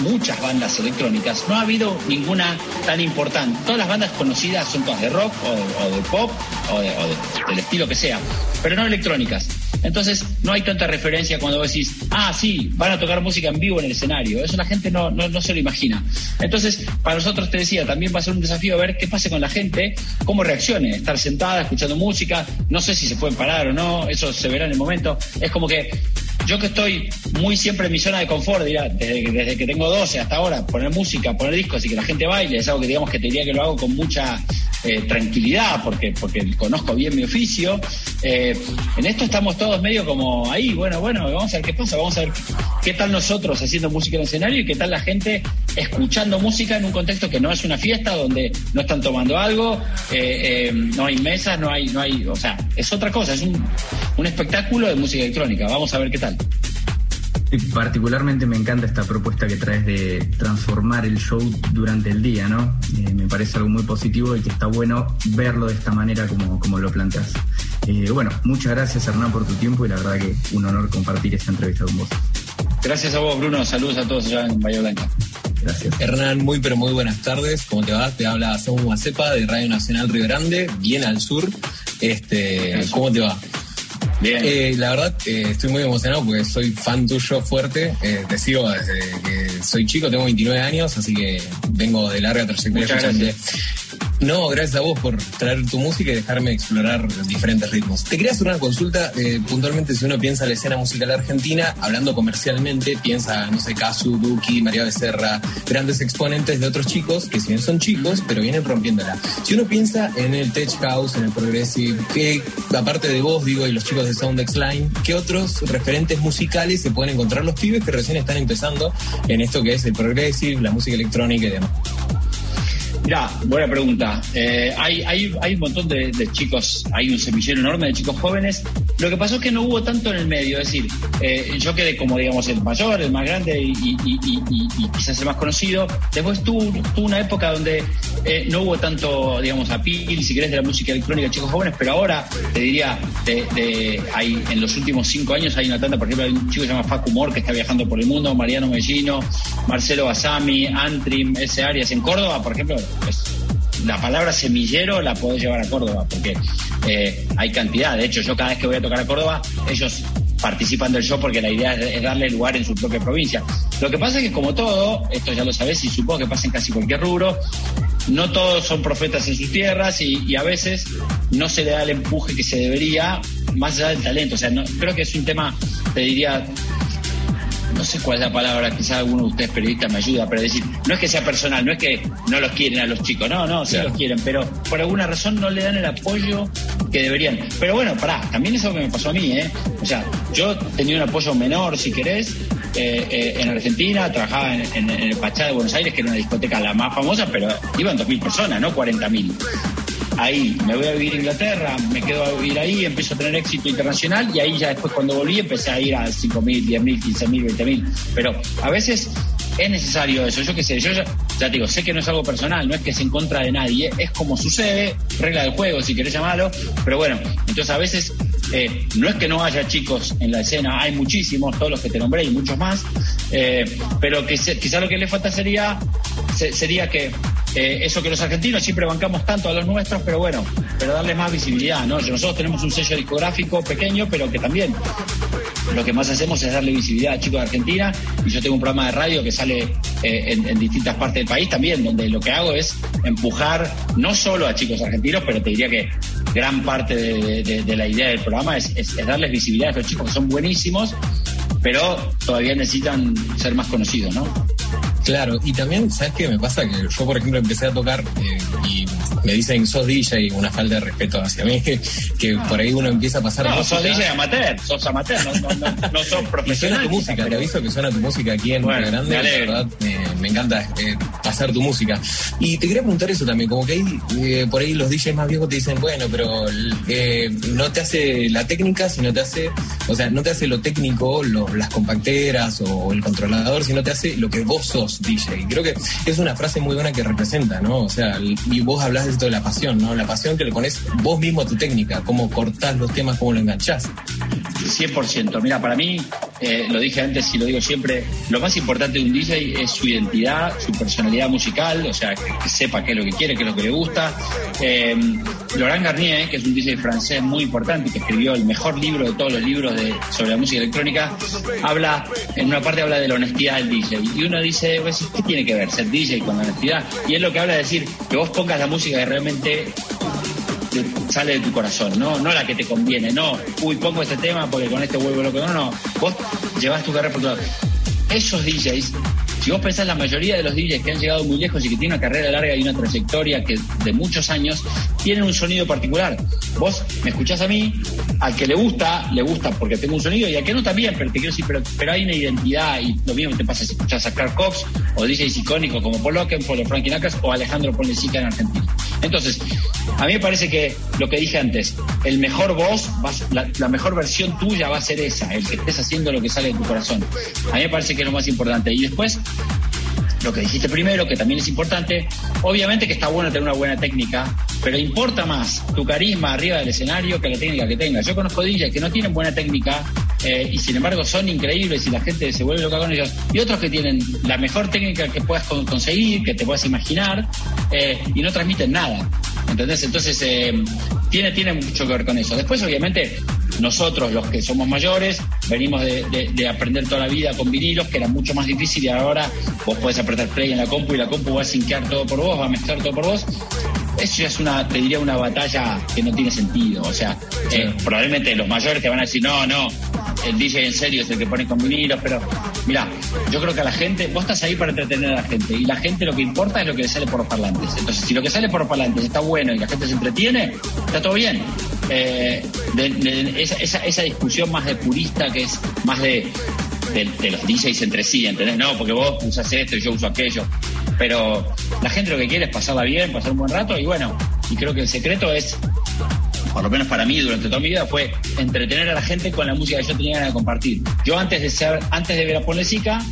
muchas bandas electrónicas, no ha habido ninguna tan importante. Todas las bandas conocidas son todas de rock o de, pop o, del estilo que sea, pero no electrónicas. Entonces no hay tanta referencia cuando vos decís, ah, sí, van a tocar música en vivo en el escenario. Eso la gente no, no, se lo imagina. Entonces, para nosotros te decía, también va a ser un desafío ver qué pase con la gente, cómo reaccione, estar sentada escuchando música, no sé si se pueden parar o no, eso se verá en el momento. Es como que yo que estoy muy siempre en mi zona de confort, desde, que tengo 12 hasta ahora, poner música, poner discos y que la gente baile, es algo que digamos que te diría que lo hago con mucha eh, tranquilidad porque, porque conozco bien mi oficio. Eh, en esto estamos todos medio como ahí, bueno, bueno, vamos a ver qué pasa, vamos a ver qué tal nosotros haciendo música en el escenario y qué tal la gente escuchando música en un contexto que no es una fiesta, donde no están tomando algo, eh, no hay mesas, no hay, no hay, o sea, es otra cosa, es un, un espectáculo de música electrónica. Vamos a ver qué tal. Y particularmente me encanta esta propuesta que traes de transformar el show durante el día, ¿no? Eh, me parece algo muy positivo y que está bueno verlo de esta manera como, como lo planteas. Eh, bueno, muchas gracias Hernán por tu tiempo y la verdad que un honor compartir esta entrevista con vos. Gracias a vos, Bruno. Saludos a todos allá en Bahía Blanca. Gracias. Hernán, muy pero muy buenas tardes. ¿Cómo te va? Te habla Saúl Macepa de Radio Nacional Río Grande, bien al sur. Este, ¿Cómo te va? Bien. Eh, la verdad, eh, estoy muy emocionado porque soy fan tuyo fuerte. Eh, te sigo desde que soy chico, tengo 29 años, así que vengo de larga trayectoria no, gracias a vos por traer tu música y dejarme explorar diferentes ritmos. Te quería hacer una consulta, eh, puntualmente si uno piensa en la escena musical argentina, hablando comercialmente, piensa, no sé, Casu, Duki, María Becerra, grandes exponentes de otros chicos, que si bien son chicos, pero vienen rompiéndola. Si uno piensa en el Tech House, en el Progressive, que aparte de vos, digo, y los chicos de Soundex Line, ¿qué otros referentes musicales se pueden encontrar los pibes que recién están empezando en esto que es el Progressive, la música electrónica y demás? Mira, buena pregunta. Eh, hay, hay, hay un montón de, chicos, hay un semillero enorme de chicos jóvenes. Lo que pasó es que no hubo tanto en el medio, es decir, eh, yo quedé como, digamos, el mayor, el más grande y, quizás el más conocido. Después tuvo, una época donde eh, no hubo tanto, digamos, apil, si querés, de la música electrónica chicos jóvenes, pero ahora te diría, hay, en los últimos cinco años hay una tanda, por ejemplo, hay un chico que se llama Facu Mor, que está viajando por el mundo, Mariano Mellino, Marcelo Basami, Antrim, ese Arias en Córdoba, por ejemplo, la palabra semillero la podés llevar a Córdoba, porque eh, hay cantidad. De hecho, yo cada vez que voy a tocar a Córdoba, ellos participan del show porque la idea es, darle lugar en su propia provincia. Lo que pasa es que como todo, esto ya lo sabés y supongo que pasa en casi cualquier rubro, no todos son profetas en sus tierras y, a veces no se le da el empuje que se debería más allá del talento. O sea, no, creo que es un tema, te diría, no sé cuál es la palabra, quizás alguno de ustedes periodistas me ayuda, pero decir, no es que sea personal, no es que no los quieren a los chicos, no, no, sí los quieren, pero por alguna razón no le dan el apoyo que deberían. Pero bueno, pará, también es algo que me pasó a mí, ¿eh? O sea, yo tenía un apoyo menor, si querés, eh, eh, en Argentina, trabajaba en, el Pachá de Buenos Aires, que era una discoteca la más famosa, pero iban 2.000 personas, no 40.000 ahí me voy a vivir a Inglaterra, me quedo a vivir ahí, empiezo a tener éxito internacional y ahí ya después cuando volví empecé a ir a 5.000, 10.000, 15.000, 20.000. Pero a veces es necesario eso. Yo qué sé, yo ya, te digo, sé que no es algo personal, no es que es en contra de nadie, es como sucede, regla del juego, si querés llamarlo, pero bueno, entonces a veces eh, no es que no haya chicos en la escena, hay muchísimos, todos los que te nombré y muchos más, eh, pero quizá lo que le falta sería, sería que eh, eso que los argentinos siempre bancamos tanto a los nuestros, pero bueno, pero darles más visibilidad, ¿no? Nosotros tenemos un sello discográfico pequeño, pero que también lo que más hacemos es darle visibilidad a chicos de Argentina y yo tengo un programa de radio que sale eh, en, distintas partes del país también, donde lo que hago es empujar no solo a chicos argentinos, pero te diría que gran parte de, la idea del programa es, es darles visibilidad a estos chicos que son buenísimos, pero todavía necesitan ser más conocidos, ¿no? Claro, y también, ¿sabes qué me pasa? Que yo, por ejemplo, empecé a tocar eh, y me dicen sos DJ, una falta de respeto hacia mí, que, por ahí uno empieza a pasar. No, sos DJ amateur, sos amateur, no, no, no, sos profesional. Y suena tu música, te aviso que suena tu música aquí en bueno, Grande, la verdad, me encanta eh, pasar tu música. Y te quería preguntar eso también, como que ahí, eh, por ahí los DJs más viejos te dicen, bueno, pero no te hace la técnica, sino te hace, o sea, no te hace lo técnico, las compacteras o el controlador, sino te hace lo que vos sos DJ. Creo que es una frase muy buena que representa, ¿no? O sea, y vos hablas de esto de la pasión, ¿no? La pasión que le pones vos mismo a tu técnica, cómo cortás los temas, cómo lo enganchás. 100%. Mira, para mí, eh, lo dije antes y lo digo siempre, lo más importante de un DJ es su identidad, su personalidad musical, o sea, que, sepa qué es lo que quiere, qué es lo que le gusta. Eh, Laurent Garnier, que es un DJ francés muy importante, que escribió el mejor libro de todos los libros de, sobre la música electrónica, habla, en una parte habla de la honestidad del DJ. Y uno dice, ¿qué tiene que ver ser DJ con la honestidad? Y es lo que habla de decir que vos pongas la música que realmente sale de tu corazón, no, no la que te conviene, no, uy, pongo este tema porque con este vuelvo loco, no, no, vos llevas tu carrera por todo. Esos DJs, si vos pensás la mayoría de los DJs que han llegado muy lejos y que tienen una carrera larga y una trayectoria que de muchos años, tienen un sonido particular. Vos me escuchás a mí, al que le gusta, le gusta porque tengo un sonido, y al que no también, pero te quiero decir, pero, pero hay una identidad, y lo mismo te pasa si escuchás a Clark Cox, o DJs icónicos como Paul Oakenfold, o Frankie Knuckles, o Alejandro Ponlecica en Argentina. Entonces, a mí me parece que lo que dije antes, el mejor voz, la, la, mejor versión tuya va a ser esa, el que estés haciendo lo que sale de tu corazón. A mí me parece que es lo más importante. Y después, lo que dijiste primero, que también es importante, obviamente que está bueno tener una buena técnica, pero importa más tu carisma arriba del escenario que la técnica que tengas. Yo conozco DJs que no tienen buena técnica eh, y sin embargo son increíbles y la gente se vuelve loca con ellos, y otros que tienen la mejor técnica que puedas conseguir, que te puedas imaginar, eh, y no transmiten nada. ¿Entendés? Entonces, eh, tiene, tiene mucho que ver con eso. Después, obviamente, nosotros, los que somos mayores, venimos de, aprender toda la vida con vinilos, que era mucho más difícil, y ahora vos podés apretar play en la compu y la compu va a sinquear todo por vos, va a mezclar todo por vos. Eso ya es una, te diría, una batalla que no tiene sentido. O sea, eh, probablemente los mayores te van a decir, no, no, el DJ en serio es el que pone con vinilos, pero mira, yo creo que a la gente, vos estás ahí para entretener a la gente y la gente lo que importa es lo que le sale por los parlantes. Entonces, si lo que sale por los parlantes está bueno y la gente se entretiene, está todo bien. Eh, esa, esa, discusión más de purista que es más de, de, los DJs entre sí, ¿entendés? No, porque vos usas esto y yo uso aquello. Pero la gente lo que quiere es pasarla bien, pasar un buen rato y bueno, y creo que el secreto es por lo menos para mí durante toda mi vida, fue entretener a la gente con la música que yo tenía ganas de compartir. Yo antes de ser, antes de ver a Ponlecica,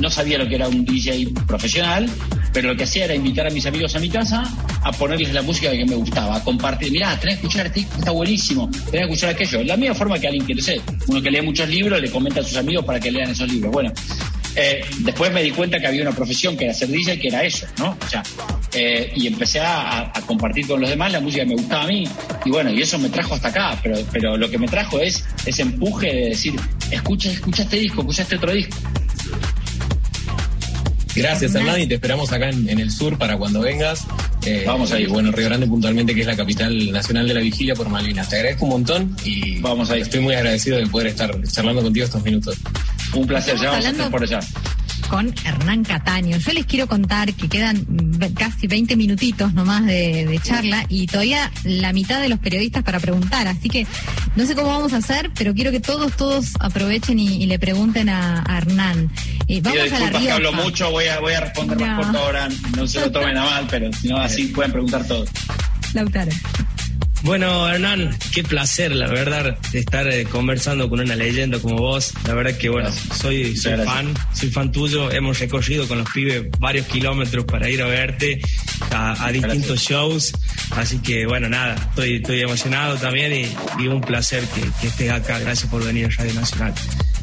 no sabía lo que era un DJ profesional, pero lo que hacía era invitar a mis amigos a mi casa a ponerles la música que me gustaba, a compartir. Mirá, tenés que escuchar este, está buenísimo, tenés que escuchar aquello. La misma forma que alguien que, no sé, uno que lee muchos libros le comenta a sus amigos para que lean esos libros. Bueno, eh, después me di cuenta que había una profesión que era ser DJ, que era eso, ¿no? O sea, eh, y empecé a, compartir con los demás la música que me gustaba a mí. Y bueno, y eso me trajo hasta acá, pero, pero lo que me trajo es ese empuje de decir, escucha, escucha este disco, escucha este otro disco. Gracias, Hernán, y te esperamos acá en, el sur para cuando vengas. Eh, Vamos ahí. Bueno, Río Grande puntualmente, que es la capital nacional de la vigilia por Malvinas. Te agradezco un montón y Vamos ahí. estoy muy agradecido de poder estar charlando contigo estos minutos. Un placer, ya vamos a estar por allá con Hernán Cataño. Yo les quiero contar que quedan casi 20 minutitos nomás de, charla y todavía la mitad de los periodistas para preguntar, así que no sé cómo vamos a hacer, pero quiero que todos, todos aprovechen y, le pregunten a, Hernán. Eh, vamos a la hablo mucho, voy a, voy a responder más corto ahora, no se lo tomen a mal, pero si no así pueden preguntar todos. Lautaro. Bueno, Hernán, qué placer, la verdad, estar eh, conversando con una leyenda como vos. La verdad que, bueno, soy, soy fan, soy fan tuyo. Hemos recorrido con los pibes varios kilómetros para ir a verte a, distintos shows. Así que, bueno, nada, estoy, estoy emocionado también y, un placer que, estés acá. Gracias por venir a Radio Nacional.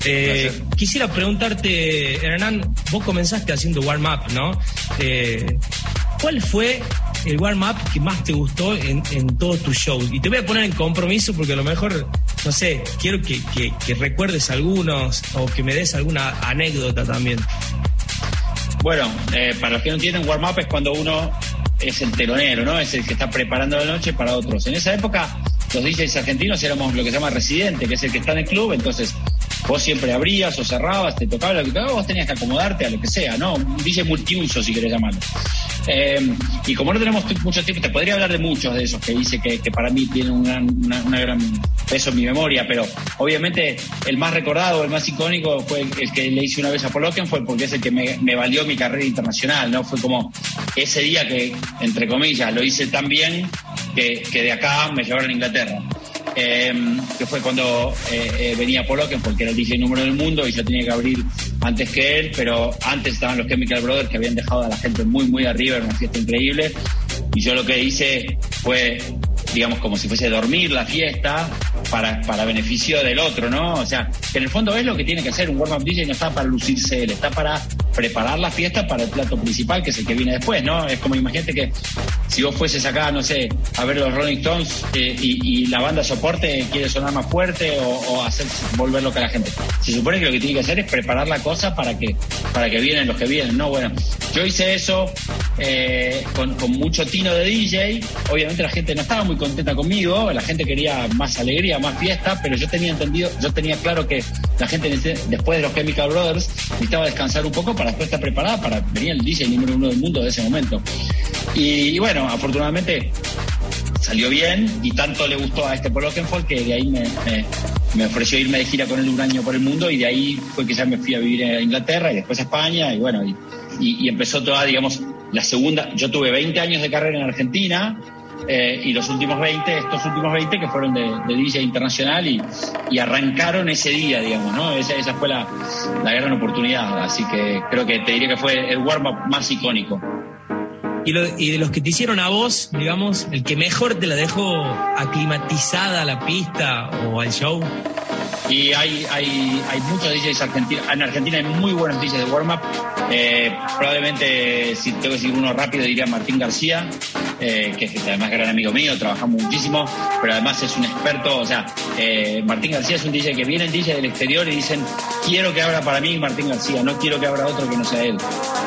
Eh, quisiera preguntarte, Hernán, vos comenzaste haciendo warm-up, ¿no? Eh, ¿cuál fue el warm-up que más te gustó en, en todo tu show? Y te voy a poner en compromiso porque a lo mejor, no sé, quiero que, recuerdes algunos o que me des alguna anécdota también. Bueno, eh, para los que no entienden, warm-up es cuando uno es el telonero, ¿no? Es el que está preparando la noche para otros. En esa época, los DJs argentinos éramos lo que se llama residente, que es el que está en el club, entonces vos siempre abrías o cerrabas, te tocaba lo que tocaba, vos tenías que acomodarte a lo que sea, ¿no? DJ multiuso, si querés llamarlo. Eh, y como no tenemos mucho tiempo, te podría hablar de muchos de esos que dice que, para mí tienen un gran, peso en mi memoria, pero obviamente el más recordado, el más icónico fue el, que le hice una vez a Paul fue porque es el que me, valió mi carrera internacional, ¿no? Fue como ese día que, entre comillas, lo hice tan bien que, que de acá me llevaron a Inglaterra. Em, que fue cuando eh, eh, venía Paul porque era el DJ número del mundo y yo tenía que abrir antes que él, pero antes estaban los Chemical Brothers que habían dejado a la gente muy, muy arriba, era una fiesta increíble. Y yo lo que hice fue digamos, como si fuese dormir la fiesta para, para beneficio del otro, ¿no? O sea, que en el fondo es lo que tiene que hacer un warm-up DJ, no está para lucirse él, está para preparar la fiesta para el plato principal, que es el que viene después, ¿no? Es como imagínate que si vos fueses acá, no sé, a ver los Rolling Stones eh, y, la banda soporte quiere sonar más fuerte o, hacer volver loca a la gente. Se supone que lo que tiene que hacer es preparar la cosa para que, para que vienen los que vienen, ¿no? Bueno, yo hice eso eh, con, con mucho tino de DJ, obviamente la gente no estaba muy contenta conmigo, la gente quería más alegría, más fiesta, pero yo tenía entendido, yo tenía claro que la gente después de los Chemical Brothers necesitaba descansar un poco para después estar preparada para venir el DJ número uno del mundo de ese momento. Y, bueno, afortunadamente salió bien y tanto le gustó a este Paul Oakenfold que de ahí me, ofreció irme de gira con él un año por el mundo y de ahí fue que ya me fui a vivir a Inglaterra y después a España y bueno, y, y empezó toda, digamos, la segunda, yo tuve 20 años de carrera en Argentina, eh, y los últimos 20, estos últimos 20 que fueron de, DJ internacional y, arrancaron ese día, digamos, ¿no? Esa, esa fue la, la, gran oportunidad, así que creo que te diría que fue el warm-up más icónico. Y, y, de los que te hicieron a vos, digamos, el que mejor te la dejó aclimatizada a la pista o al show. Y hay, hay, hay muchos DJs argentinos. En Argentina hay muy buenos DJs de warm-up. Eh, probablemente, si tengo que decir uno rápido, diría Martín García, eh, que es además gran amigo mío, trabajamos muchísimo, pero además es un experto. O sea, eh, Martín García es un DJ que viene el DJ del exterior y dicen, quiero que abra para mí Martín García, no quiero que abra otro que no sea él.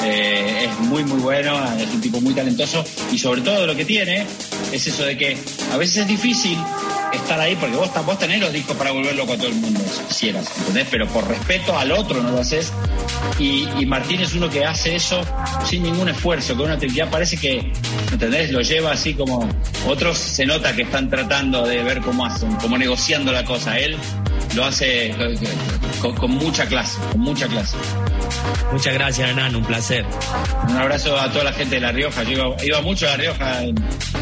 es muy, muy bueno, es un tipo muy talentoso y sobre todo lo que tiene es eso de que a veces es difícil estar ahí porque vos, vos tenés los discos para volver loco a todo el mundo, si quisieras, ¿entendés? Pero por respeto al otro no lo haces. Y, Martín es uno que hace eso sin ningún esfuerzo, con una tranquilidad. Parece que, ¿entendés? Lo lleva así como. Otros se nota que están tratando de ver cómo hacen, como negociando la cosa. Él lo hace con, mucha clase, con mucha clase. Muchas gracias, Hernán, un placer. Un abrazo a toda la gente de La Rioja. Yo iba, mucho a La Rioja.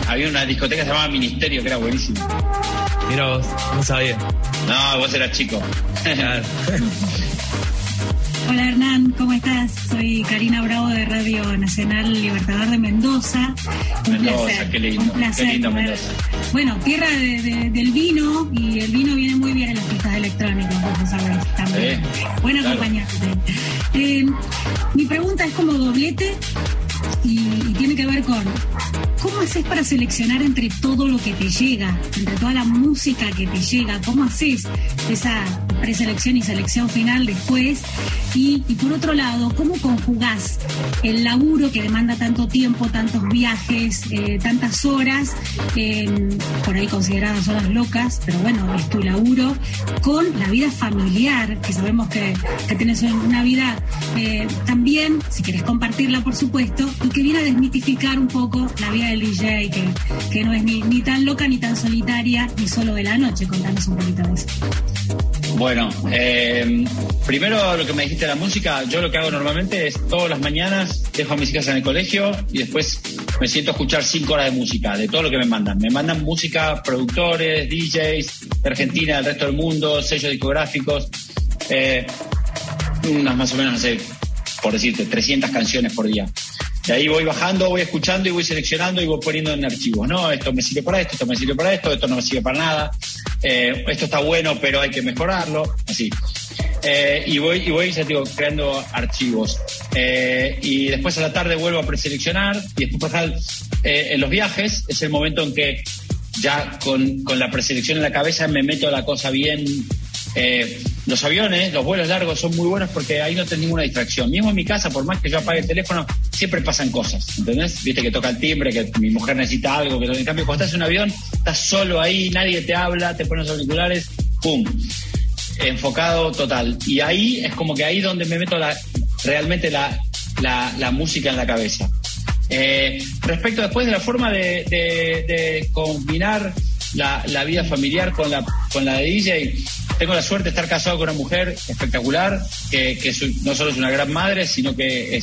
Había una discoteca que se llamaba Ministerio, que era buenísima. Mira vos, no sabía. No, vos eras chico. Hola Hernán, ¿cómo estás? Soy Karina Bravo de Radio Nacional Libertador de Mendoza. Mendoza, qué lindo. Un placer. Bueno, tierra del vino y el vino viene muy bien en las pistas electrónicas, vos sabés también. Buen acompañante. Eh, mi pregunta es como doblete y, tiene que ver con cómo haces para seleccionar entre todo lo que te llega, entre toda la música que te llega, cómo haces esa preselección y selección final después y, por otro lado, cómo conjugás el laburo que demanda tanto tiempo, tantos viajes, eh, tantas horas, por ahí consideradas horas locas, pero bueno, es tu laburo, con la vida familiar, que sabemos que, que tienes una vida eh, también, si quieres compartirla por supuesto, y que viene a desmitificar un poco la vida DJ, que, no es ni, ni tan loca ni tan solitaria, ni solo de la noche. Contanos un poquito de eso. Bueno, eh, primero lo que me dijiste de la música, yo lo que hago normalmente es todas las mañanas dejo a mis hijas en el colegio y después me siento a escuchar cinco horas de música, de todo lo que me mandan. Me mandan música, productores, DJs de Argentina, del resto del mundo, sellos discográficos, eh, unas más o menos, no sé, por decirte, 300 canciones por día. De ahí voy bajando, voy escuchando y voy seleccionando y voy poniendo en archivos, ¿no? Esto me sirve para esto, esto me sirve para esto, esto no me sirve para nada. Eh, esto está bueno, pero hay que mejorarlo, así. Eh, y voy, y voy, ya creando archivos. Eh, y después a la tarde vuelvo a preseleccionar y después pasar en los viajes es el momento en que ya con, con la preselección en la cabeza me meto la cosa bien los aviones, los vuelos largos son muy buenos porque ahí no tenés ninguna distracción. Mismo en mi casa, por más que yo apague el teléfono, siempre pasan cosas, ¿entendés? Viste que toca el timbre, que mi mujer necesita algo, que en cambio cuando estás en un avión, estás solo ahí, nadie te habla, te pones auriculares, ¡pum! Enfocado total. Y ahí es como que ahí donde me meto la, realmente la, la, música en la cabeza. Eh, respecto después de la forma de, de, combinar la, la, vida familiar con la, con la de DJ, tengo la suerte de estar casado con una mujer espectacular, que, no solo es una gran madre, sino que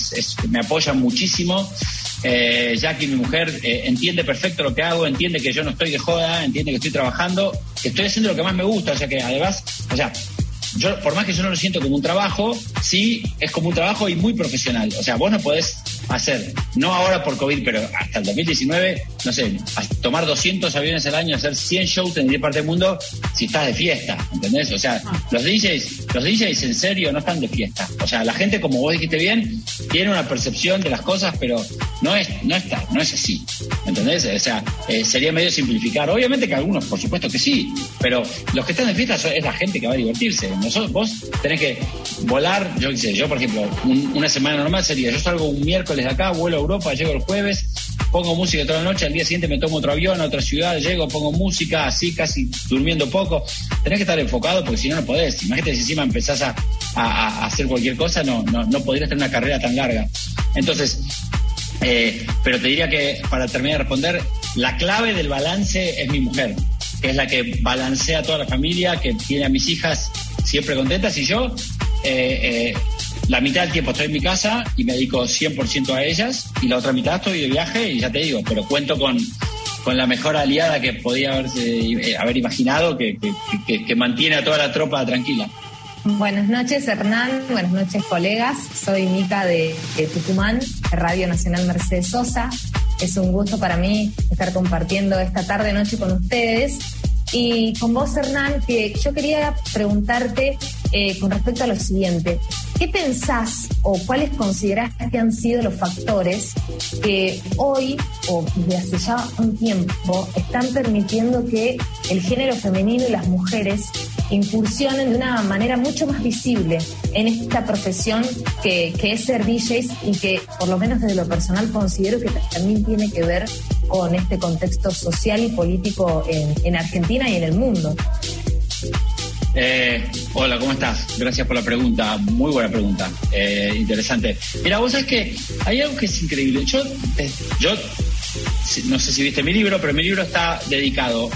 me apoya muchísimo. Eh, Jackie, mi mujer, eh, entiende perfecto lo que hago, entiende que yo no estoy de joda, entiende que estoy trabajando, que estoy haciendo lo que más me gusta, o sea que además, o sea, yo, por más que yo no lo siento como un trabajo, sí es como un trabajo y muy profesional. O sea, vos no podés hacer, no ahora por COVID, pero hasta el 2019, no sé, tomar 200 aviones al año, hacer 100 shows en 10 partes del mundo si estás de fiesta, ¿entendés? O sea, los DJs, los DJs en serio no están de fiesta. O sea, la gente, como vos dijiste bien, tiene una percepción de las cosas, pero no es, no está, no es así, ¿entendés? O sea, eh, sería medio simplificar. Obviamente que algunos, por supuesto que sí, pero los que están de fiesta es la gente que va a divertirse. Vos tenés que volar, yo qué sé, yo por ejemplo, una semana normal sería, yo salgo un miércoles de acá, vuelo a Europa, llego el jueves, pongo música toda la noche, al día siguiente me tomo otro avión a otra ciudad, llego, pongo música, así casi durmiendo poco. Tenés que estar enfocado porque si no, no podés. Imagínate si encima empezás a, hacer cualquier cosa, no, no, no podrías tener una carrera tan larga. Entonces, eh, pero te diría que para terminar de responder, la clave del balance es mi mujer, que es la que balancea a toda la familia, que tiene a mis hijas siempre contentas y yo eh, eh, la mitad del tiempo estoy en mi casa y me dedico 100% a ellas y la otra mitad estoy de viaje y ya te digo, pero cuento con, con la mejor aliada que podía haberse, haber imaginado, que, que, mantiene a toda la tropa tranquila. Buenas noches, Hernán. Buenas noches, colegas. Soy Mica de, de, Tucumán, Radio Nacional Mercedes Sosa. Es un gusto para mí estar compartiendo esta tarde-noche con ustedes. Y con vos, Hernán, que yo quería preguntarte eh, con respecto a lo siguiente. ¿Qué pensás o cuáles considerás que han sido los factores que hoy o desde hace ya un tiempo están permitiendo que el género femenino y las mujeres incursionen de una manera mucho más visible en esta profesión que, es ser DJs y que por lo menos desde lo personal considero que también tiene que ver con este contexto social y político en Argentina y en el mundo. Eh, hola, ¿cómo estás? Gracias por la pregunta. Muy buena pregunta. Eh, interesante. Mira, vos sabés que hay algo que es increíble. Yo, eh, yo no sé si viste mi libro, pero mi libro está dedicado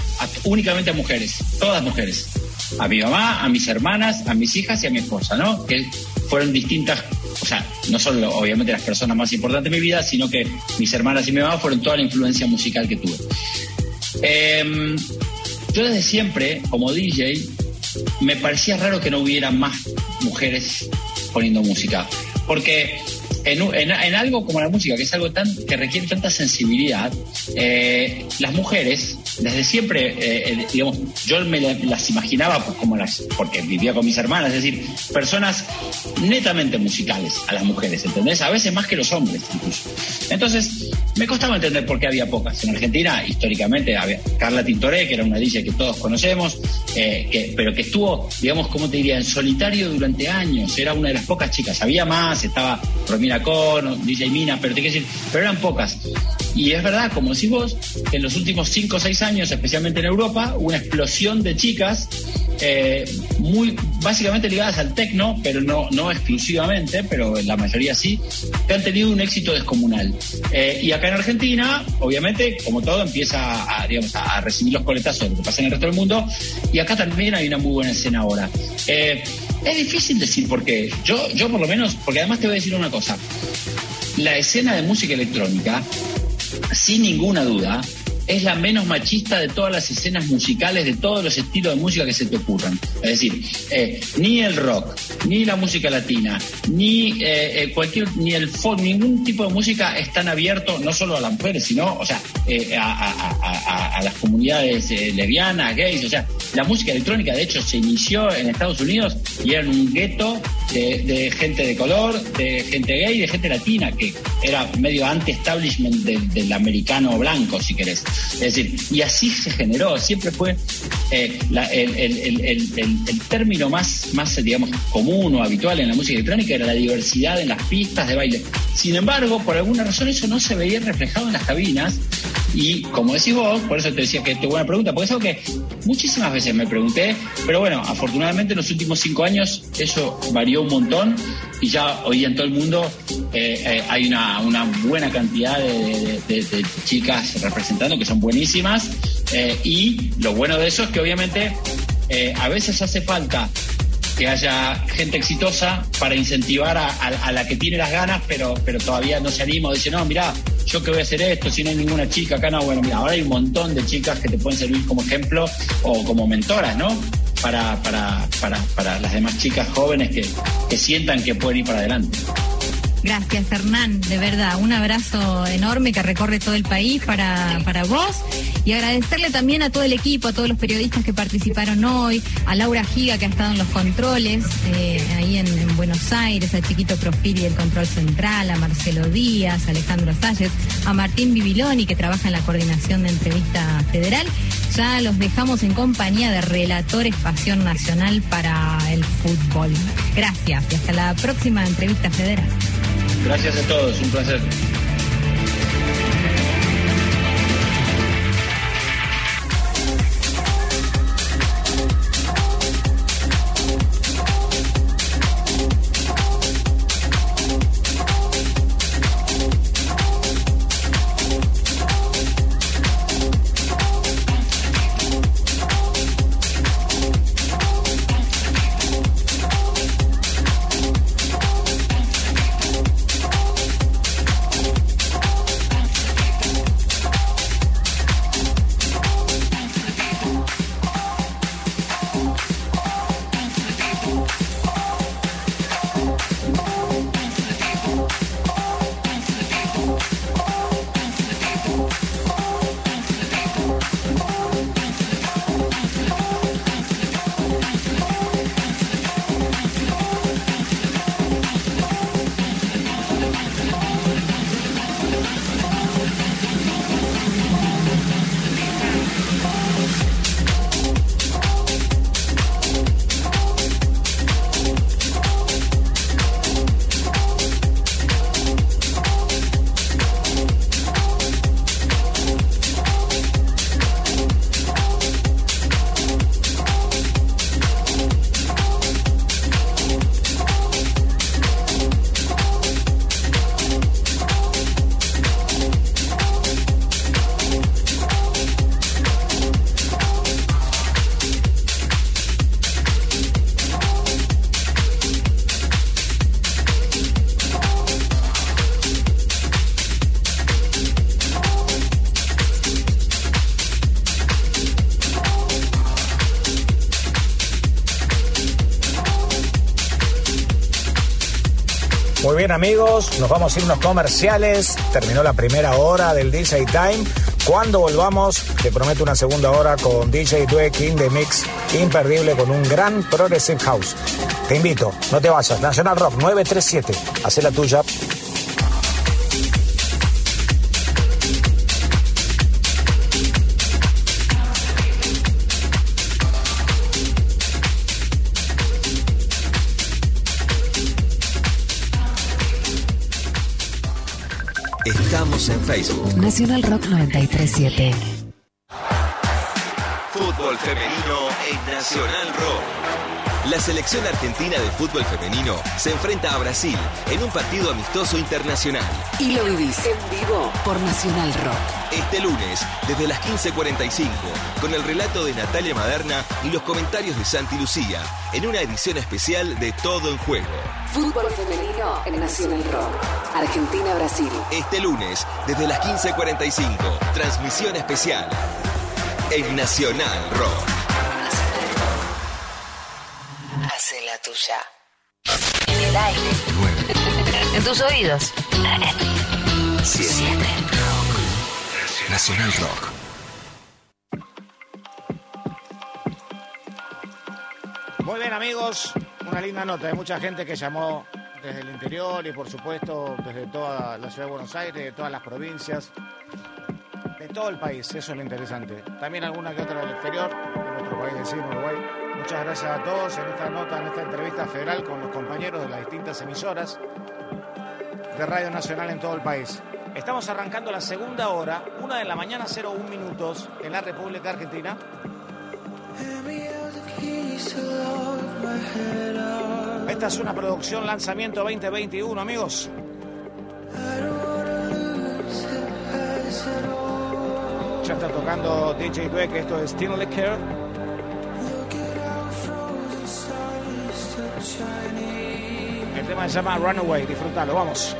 únicamente a mujeres, todas mujeres. A mi mamá, a mis hermanas, a mis hijas y a mi esposa, ¿no? Que fueron distintas, o sea, no solo obviamente las personas más importantes de mi vida, sino que mis hermanas y mi mamá fueron toda la influencia musical que tuve. Em, yo desde siempre, como DJ, me parecía raro que no hubiera más mujeres poniendo música. Porque en, algo como la música, que es algo tan que requiere tanta sensibilidad, eh, las mujeres desde siempre, eh, digamos, yo me las imaginaba pues, como las, porque vivía con mis hermanas, es decir, personas netamente musicales a las mujeres, ¿entendés? A veces más que los hombres incluso. Entonces, me costaba entender por qué había pocas. En Argentina, históricamente, había Carla Tintoré, que era una DJ que todos conocemos, eh, pero que estuvo, digamos, como te diría, en solitario durante años. Era una de las pocas chicas. Había más, estaba Romina Con, DJ Mina, pero te decir, pero eran pocas. Y es verdad, como decís vos, en los últimos 5 o 6 años, especialmente en Europa, una explosión de chicas eh, muy básicamente ligadas al tecno, pero no, no exclusivamente, pero la mayoría sí, que han tenido un éxito descomunal. Eh, y acá en Argentina, obviamente, como todo, empieza a, digamos, a recibir los coletazos de lo que pasa en el resto del mundo, y acá también hay una muy buena escena ahora. Eh, es difícil decir por qué. Yo, yo por lo menos, porque además te voy a decir una cosa. La escena de música electrónica sin ninguna duda, es la menos machista de todas las escenas musicales, de todos los estilos de música que se te ocurran. Es decir, eh, ni el rock, ni la música latina, ni eh, eh, cualquier, ni el folk, ningún tipo de música es tan abierto, no solo a las mujeres, sino, o sea, a, las comunidades lesbianas, gays, o sea, la música electrónica de hecho se inició en Estados Unidos y era un gueto de, gente de color, de gente gay, de gente latina, que era medio anti-establishment del americano blanco, si querés. Es decir, y así se generó, siempre fue eh, el, término más, más, digamos, común o habitual en la música electrónica era la diversidad en las pistas de baile. Sin embargo, por alguna razón eso no se veía reflejado en las cabinas y como decís vos, por eso te decía que es buena pregunta, porque es algo que muchísimas veces me pregunté, pero bueno, afortunadamente en los últimos cinco años eso varió un montón y ya hoy en todo el mundo eh, eh, hay una, buena cantidad de, chicas representando que son buenísimas eh, y lo bueno de eso es que obviamente a veces hace falta que haya gente exitosa para incentivar a, la que tiene las ganas, pero, pero todavía no se anima o dice, no, mira, yo que voy a hacer esto, si no hay ninguna chica acá, no, bueno, mira, ahora hay un montón de chicas que te pueden servir como ejemplo o como mentoras, ¿no? Para, para, para, para las demás chicas jóvenes que, que sientan que pueden ir para adelante. Gracias, Hernán. De verdad, un abrazo enorme que recorre todo el país para, para vos. Y agradecerle también a todo el equipo, a todos los periodistas que participaron hoy, a Laura Giga que ha estado en los controles, eh, ahí en, Buenos Aires, a Chiquito Profili del Control Central, a Marcelo Díaz, a Alejandro Salles, a Martín Bibiloni que trabaja en la coordinación de entrevista federal. Ya los dejamos en compañía de relatores Pasión Nacional para el fútbol. Gracias y hasta la próxima entrevista federal. Gracias a todos, un placer. Amigos, nos vamos a irnos comerciales. Terminó la primera hora del DJ Time. Cuando volvamos, te prometo una segunda hora con DJ Due King de Mix imperdible con un gran Progressive House. Te invito, no te vayas. National Rock 937. Hacé la tuya. En Facebook. Nacional Rock 937. Fútbol femenino en Nacional Rock. La selección argentina de fútbol femenino se enfrenta a Brasil en un partido amistoso internacional. Y lo vivís en vivo por Nacional Rock. Este lunes, desde las 15.45, con el relato de Natalia Maderna y los comentarios de Santi Lucía, en una edición especial de Todo en Juego. Fútbol femenino en Nacional Rock. Argentina-Brasil. Este lunes, desde las 15.45, transmisión especial en Nacional Rock. Hace la tuya. En el aire. En tus oídos. Siete. Nacional Rock. Muy bien amigos, una linda nota. Hay mucha gente que llamó desde el interior y por supuesto desde toda la ciudad de Buenos Aires, de todas las provincias, de todo el país. Eso es lo interesante. También alguna que otra del exterior, de nuestro país vecino, Uruguay. Muchas gracias a todos en esta nota, en esta entrevista federal con los compañeros de las distintas emisoras de Radio Nacional en todo el país. Estamos arrancando la segunda hora, una de la mañana, 01 minutos, en la República Argentina. Esta es una producción lanzamiento 2021, amigos. Ya está tocando DJ Beck, esto es Still Care. Tema se llama Runaway, disfrútalo, vamos.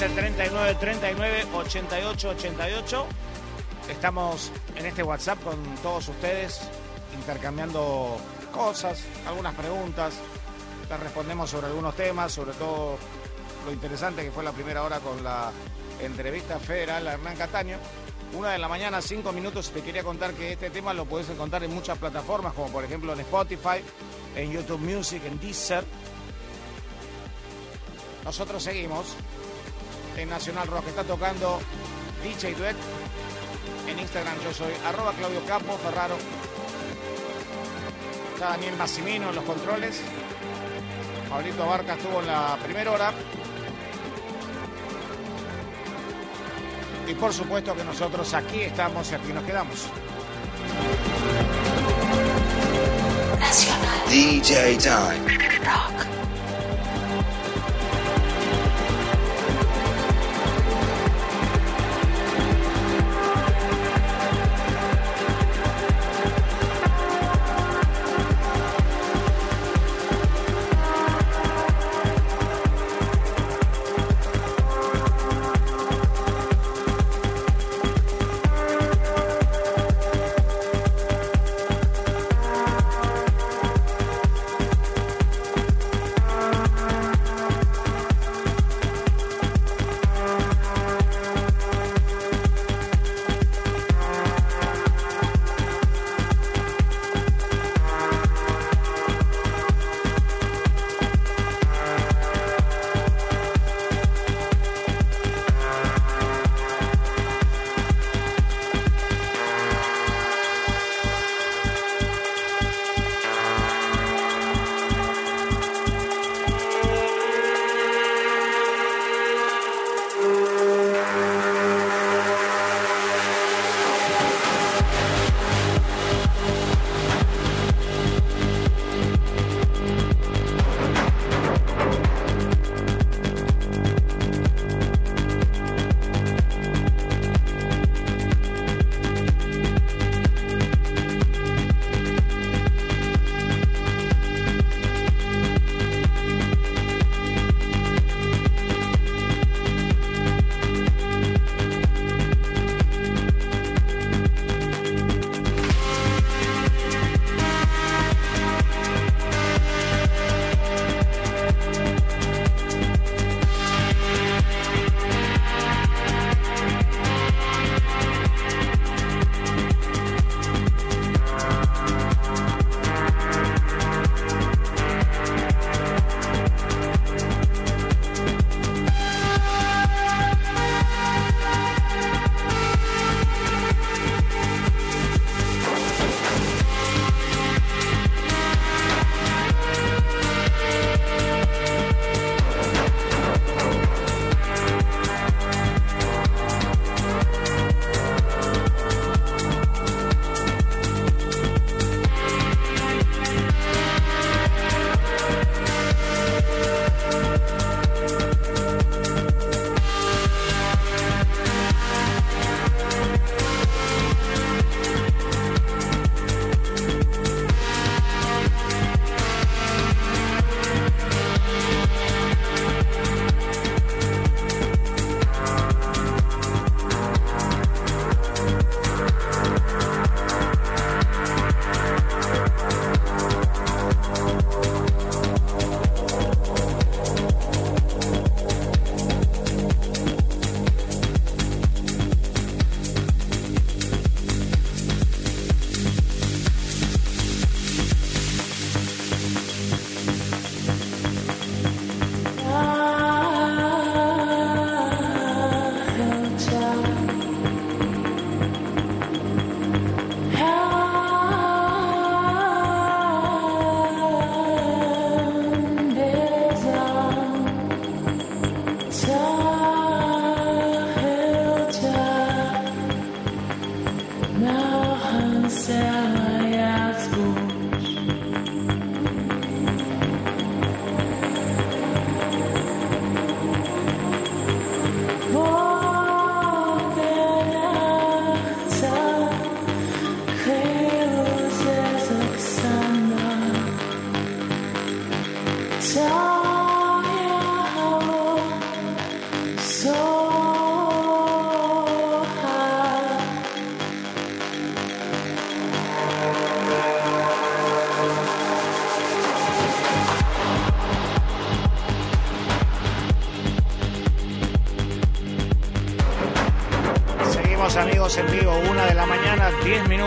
Habilitadísimo el 11 39 39 88 88. Estamos en este WhatsApp con todos ustedes, intercambiando cosas, algunas preguntas. Les respondemos sobre algunos temas, sobre todo lo interesante que fue la primera hora con la entrevista federal a Hernán Cataño. Una de la mañana, cinco minutos, te quería contar que este tema lo puedes encontrar en muchas plataformas, como por ejemplo en Spotify, en YouTube Music, en Deezer. Nosotros seguimos en Nacional Rock. Está tocando DJ Duet. En Instagram yo soy arroba Claudio Capo Ferraro. Está Daniel Massimino en los controles. Pablito Barca estuvo en la primera hora. Y por supuesto que nosotros aquí estamos y aquí nos quedamos. Nacional. DJ Time. Rock.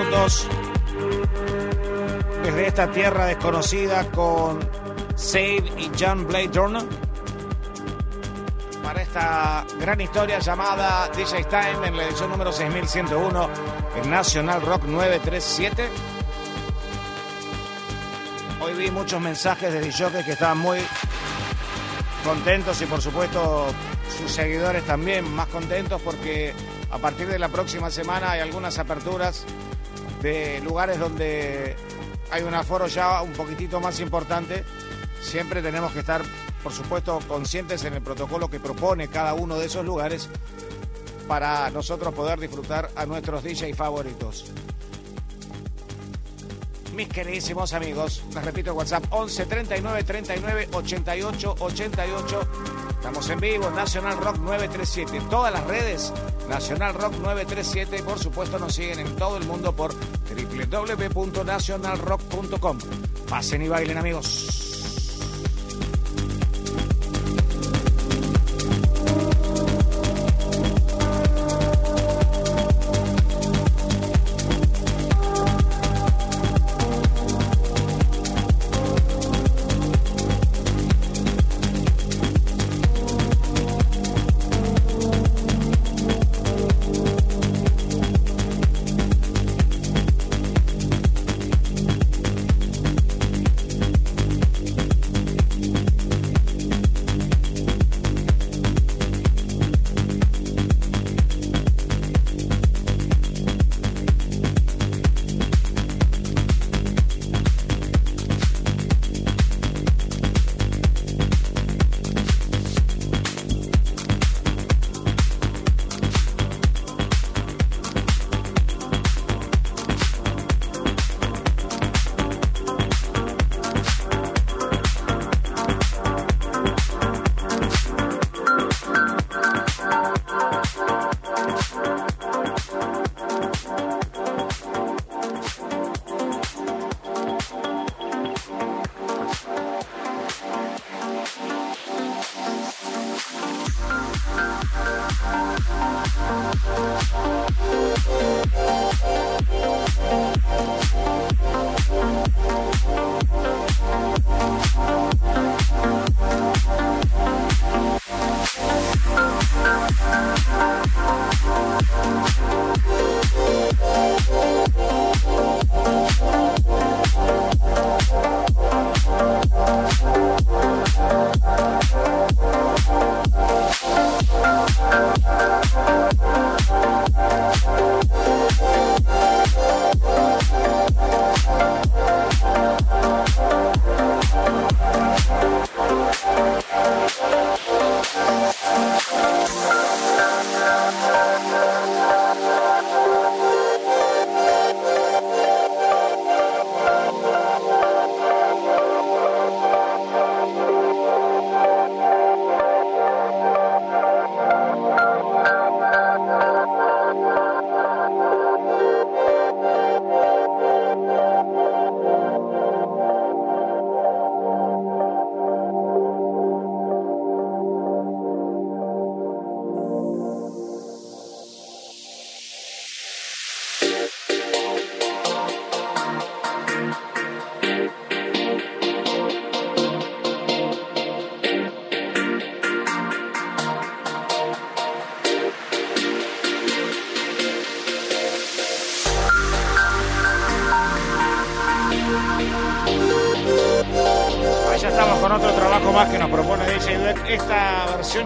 Minutos. Desde esta tierra desconocida con Save y John Blade Turner. Para esta gran historia llamada DJ Time en la edición número 6101 en National Rock 937. Hoy vi muchos mensajes de DJs que estaban muy contentos y por supuesto sus seguidores también más contentos porque a partir de la próxima semana hay algunas aperturas de lugares donde hay un aforo ya un poquitito más importante. Siempre tenemos que estar, por supuesto, conscientes en el protocolo que propone cada uno de esos lugares para nosotros poder disfrutar a nuestros DJ favoritos. Mis queridísimos amigos, les repito WhatsApp 11 39 39 88 88 Estamos en vivo, Nacional Rock 937. Todas las redes, Nacional Rock 937. Y por supuesto nos siguen en todo el mundo por www.nacionalrock.com. Pasen y bailen amigos.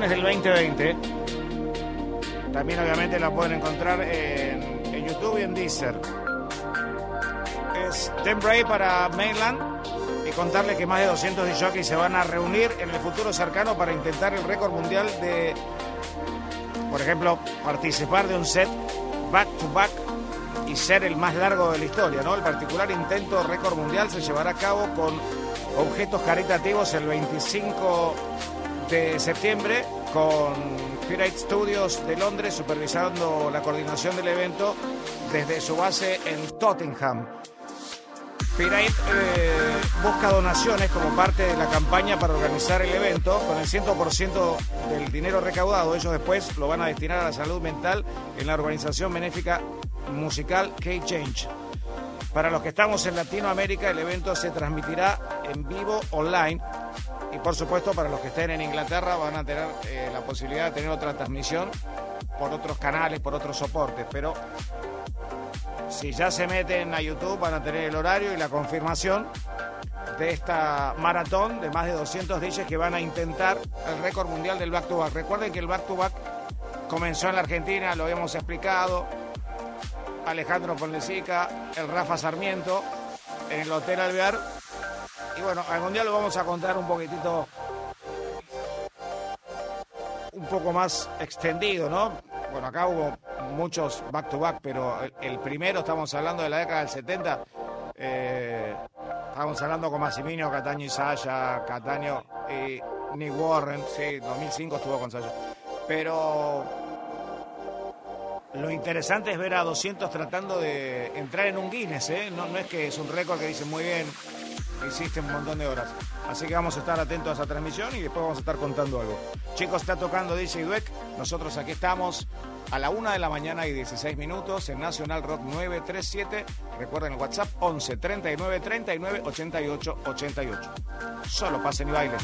Del 2020. También obviamente la pueden encontrar en, YouTube y en Deezer. Es Ten para Mainland y contarle que más de 200 jockeys se van a reunir en el futuro cercano para intentar el récord mundial de, por ejemplo, participar de un set back to back y ser el más largo de la historia, ¿no? El particular intento récord mundial se llevará a cabo con objetos caritativos el 25 de septiembre con Pirate Studios de Londres supervisando la coordinación del evento desde su base en Tottenham. Pirait eh, busca donaciones como parte de la campaña para organizar el evento. Con el 100% del dinero recaudado, ellos después lo van a destinar a la salud mental en la organización benéfica musical K-Change. Para los que estamos en Latinoamérica, el evento se transmitirá en vivo online. Y por supuesto, para los que estén en Inglaterra, van a tener eh, la posibilidad de tener otra transmisión por otros canales, por otros soportes. Pero si ya se meten a YouTube van a tener el horario y la confirmación de esta maratón de más de 200 DJs que van a intentar el récord mundial del back to back. Recuerden que el back to back comenzó en la Argentina, lo habíamos explicado. Alejandro Ponlecica, el Rafa Sarmiento, en el Hotel Alvear. Y bueno, algún día lo vamos a contar un poquitito, un poco más extendido, ¿no? Bueno, acá hubo muchos back to back, pero el, primero, estamos hablando de la década del 70, eh, estamos hablando con Massimino, Cataño y Saya, Cataño y Nick Warren, sí, 2005 estuvo con Saya. Pero lo interesante es ver a 200 tratando de entrar en un Guinness, ¿eh? no, es que es un récord que dice muy bien, hiciste un montón de horas. Así que vamos a estar atentos a esa transmisión y después vamos a estar contando algo. Chicos, está tocando DJ Dweck. Nosotros aquí estamos a la una de la mañana y 16 minutos en Nacional Rock 937. Recuerden el WhatsApp 11 39 39 88 88. Solo pasen y bailen.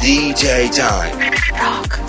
DJ Time. Rock.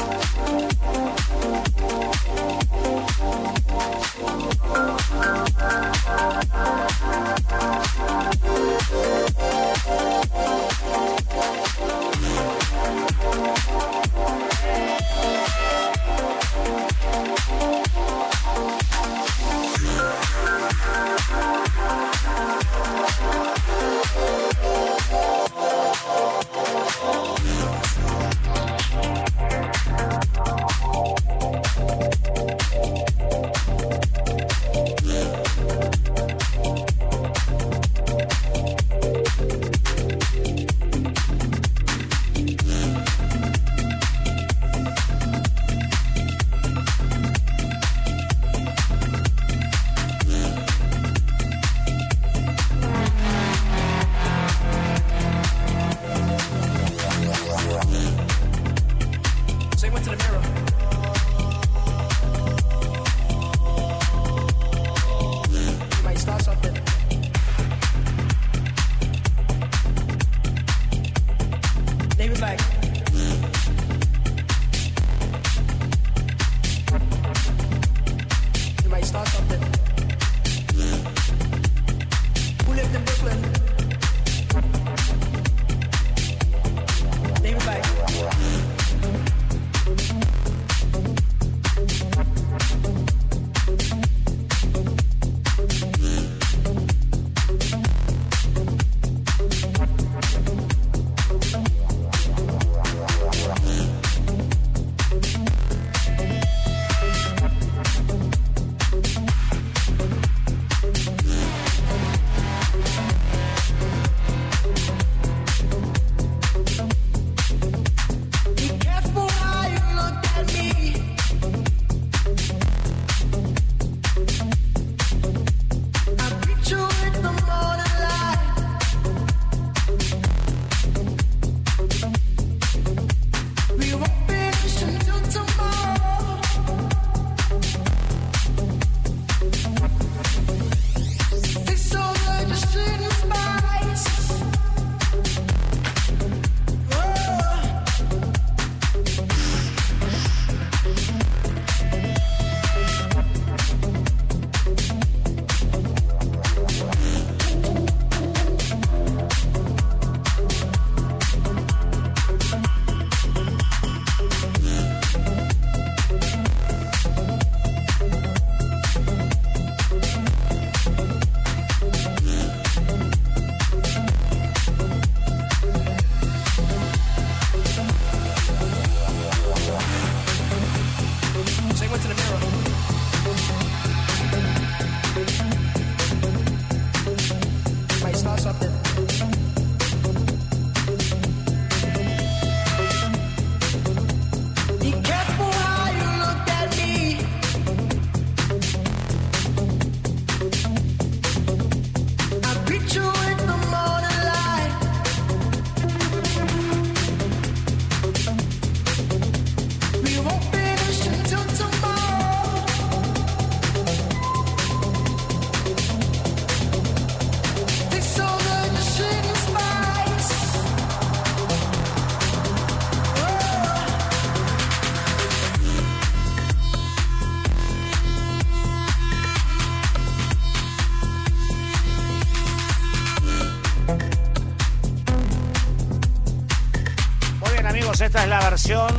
Esta es la versión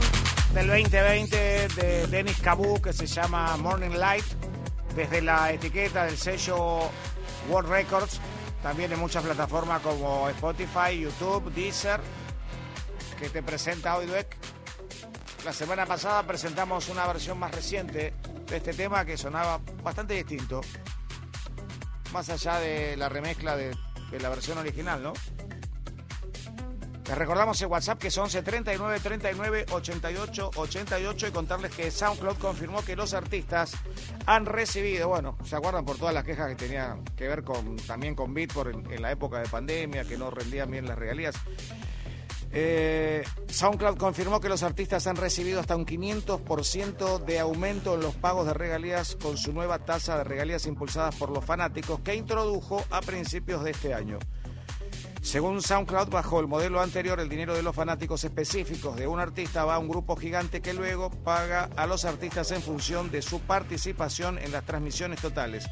del 2020 de Dennis Cabu que se llama Morning Light desde la etiqueta del sello World Records, también en muchas plataformas como Spotify, YouTube, Deezer, que te presenta hoy Dweck. La semana pasada presentamos una versión más reciente de este tema que sonaba bastante distinto, más allá de la remezcla de, de la versión original, ¿no? Recordamos el WhatsApp que es 11 39 39 88 88 y contarles que SoundCloud confirmó que los artistas han recibido, bueno, se acuerdan por todas las quejas que tenían que ver con también con Beatport en, la época de pandemia, que no rendían bien las regalías. Eh, SoundCloud confirmó que los artistas han recibido hasta un 500% de aumento en los pagos de regalías con su nueva tasa de regalías impulsadas por los fanáticos que introdujo a principios de este año. Según SoundCloud, bajo el modelo anterior, el dinero de los fanáticos específicos de un artista va a un grupo gigante que luego paga a los artistas en función de su participación en las transmisiones totales.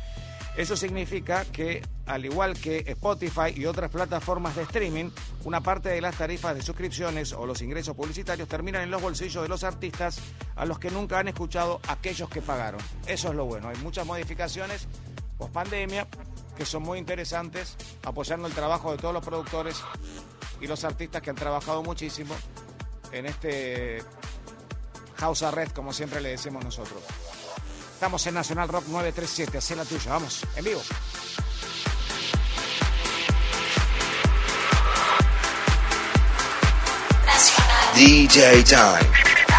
Eso significa que, al igual que Spotify y otras plataformas de streaming, una parte de las tarifas de suscripciones o los ingresos publicitarios terminan en los bolsillos de los artistas a los que nunca han escuchado aquellos que pagaron. Eso es lo bueno. Hay muchas modificaciones post pandemia que son muy interesantes, apoyando el trabajo de todos los productores y los artistas que han trabajado muchísimo en este House Arrest, como siempre le decimos nosotros. Estamos en Nacional Rock 937, así la tuya, vamos, en vivo. DJ Time.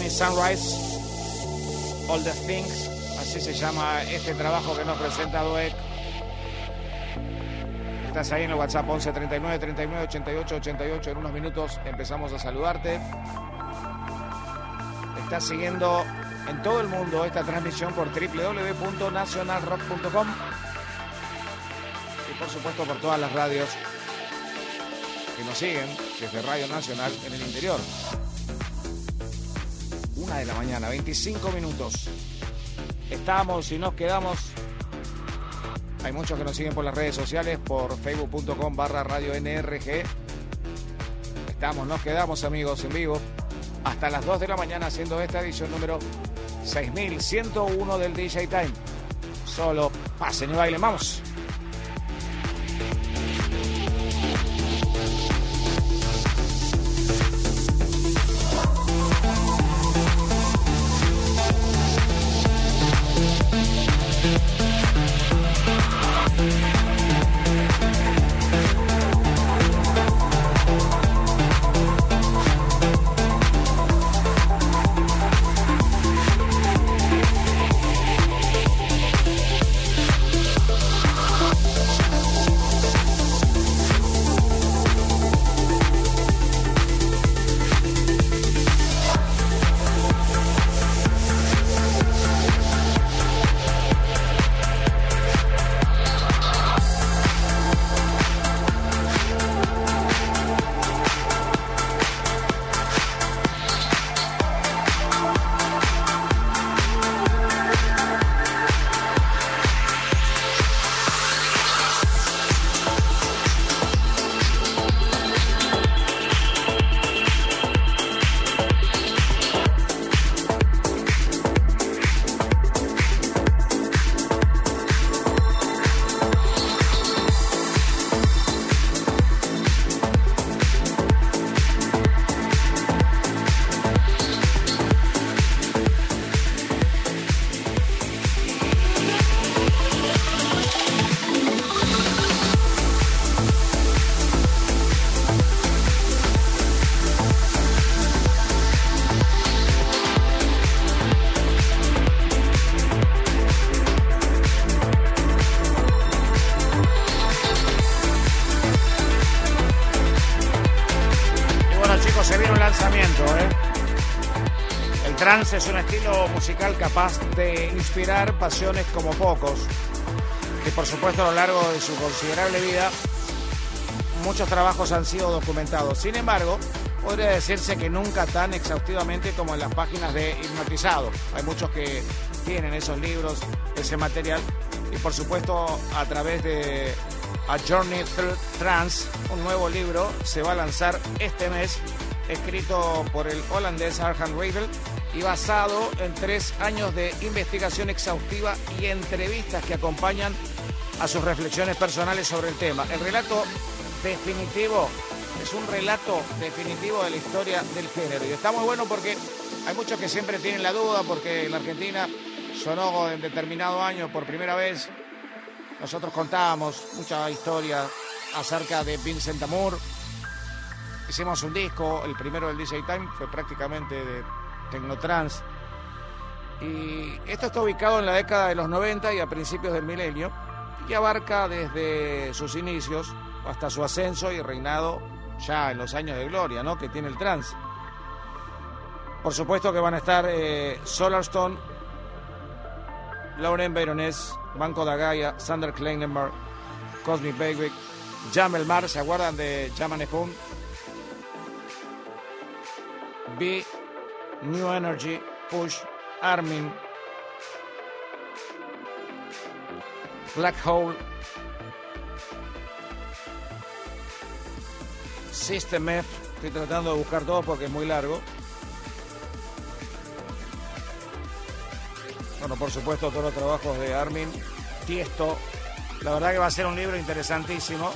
Sunrise, All the Things, así se llama este trabajo que nos presenta Dueck. Estás ahí en el WhatsApp 11 39 39 88 88. En unos minutos empezamos a saludarte. Estás siguiendo en todo el mundo esta transmisión por www.nacionalrock.com y por supuesto por todas las radios que nos siguen desde Radio Nacional en el interior de la mañana, 25 minutos. Estamos y nos quedamos. Hay muchos que nos siguen por las redes sociales, por facebook.com barra radio NRG. Estamos, nos quedamos amigos en vivo hasta las 2 de la mañana haciendo esta edición número 6101 del DJ Time. solo, pasen y bailen, vamos. Inspirar pasiones como pocos. Y por supuesto a lo largo de su considerable vida muchos trabajos han sido documentados. Sin embargo, podría decirse que nunca tan exhaustivamente como en las páginas de Hipnotizado. Hay muchos que tienen esos libros, ese material. Y por supuesto a través de A Journey Through Trance, un nuevo libro se va a lanzar este mes, escrito por el holandés Arjan Revel y basado en tres años de investigación exhaustiva y entrevistas que acompañan a sus reflexiones personales sobre el tema. El relato definitivo es un relato definitivo de la historia del género y está muy bueno porque hay muchos que siempre tienen la duda porque en la Argentina sonó en determinado año por primera vez. Nosotros contábamos mucha historia acerca de Vincent Amour. Hicimos un disco, el primero del DJ Time fue prácticamente de Tecnotrans. Y esto está ubicado en la década de los 90 y a principios del milenio y abarca desde sus inicios hasta su ascenso y reinado ya en los años de gloria ¿no? que tiene el trans. Por supuesto que van a estar eh, Solarstone, Lauren Baroness, Banco da Gaia, Sander Kleinenberg, Cosmic Baywick, Jamel Mar, ¿se acuerdan de Jaman Spoon? B New Energy, Push, Armin, Black Hole, System F. Estoy tratando de buscar todo porque es muy largo. Bueno, por supuesto, todos los trabajos de Armin, Tiesto. La verdad que va a ser un libro interesantísimo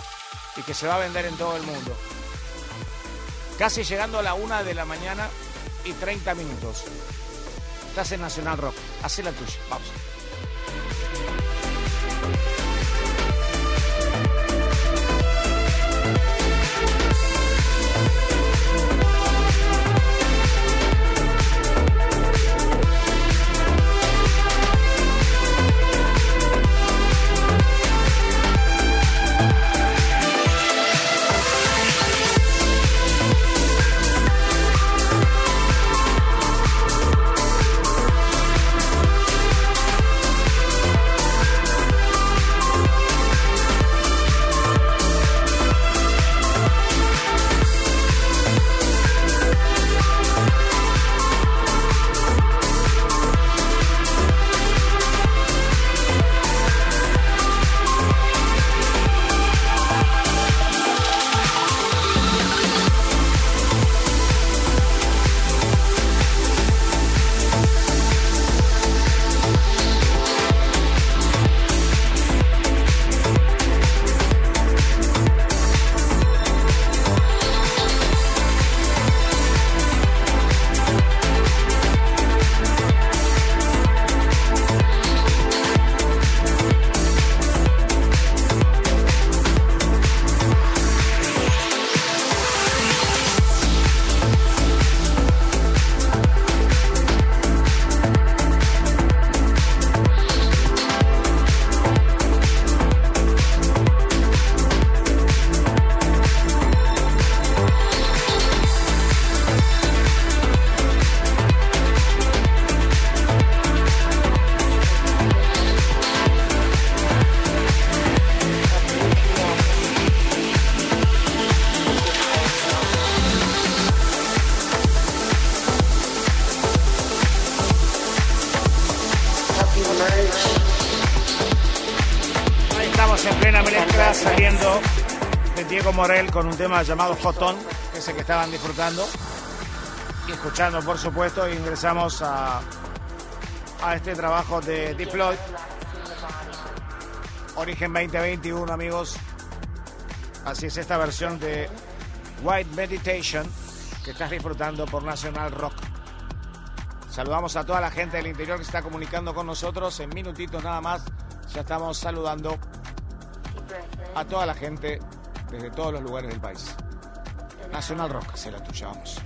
y que se va a vender en todo el mundo. Casi llegando a la una de la mañana, y 30 minutos. Estás en Nacional Rock. Haz la tuya. Vamos. Con un tema llamado Fotón, ese que estaban disfrutando y escuchando, por supuesto, ingresamos a, a este trabajo de Deploy. Origen 2021, amigos. Así es esta versión de White Meditation que estás disfrutando por National Rock. Saludamos a toda la gente del interior que está comunicando con nosotros. En minutitos nada más ya estamos saludando a toda la gente desde todos los lugares del país. Nacional Rock, será tuya, vamos.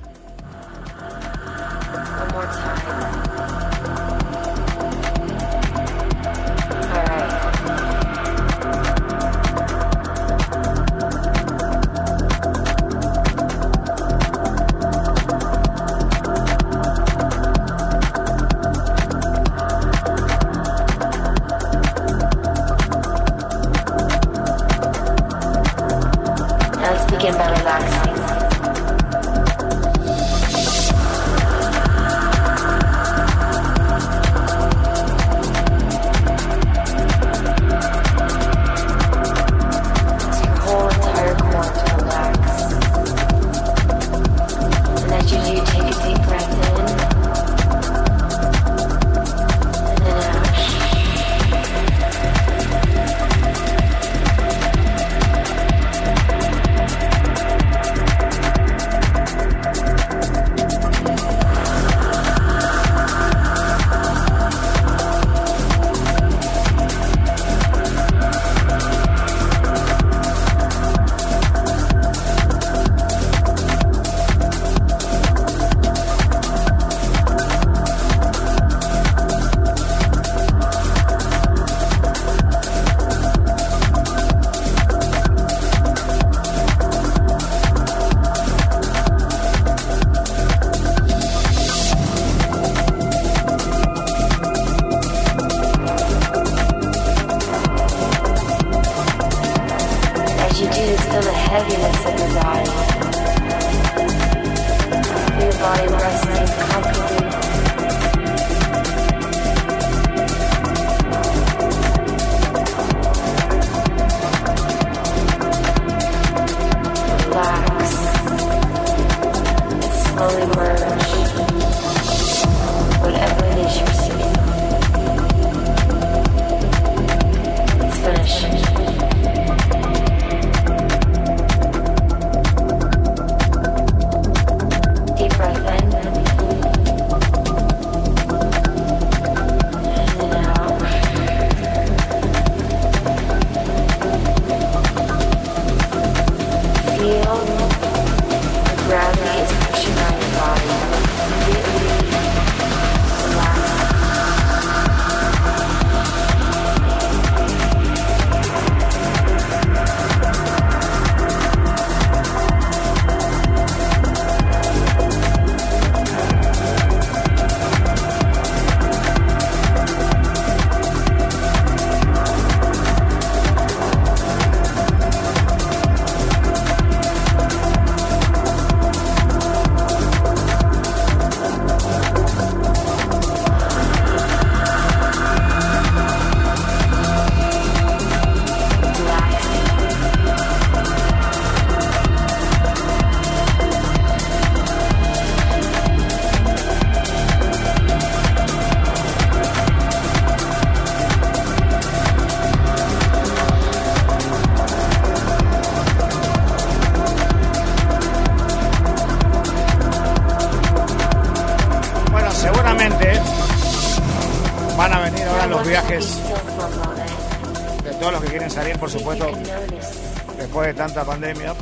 Tanta pandemia,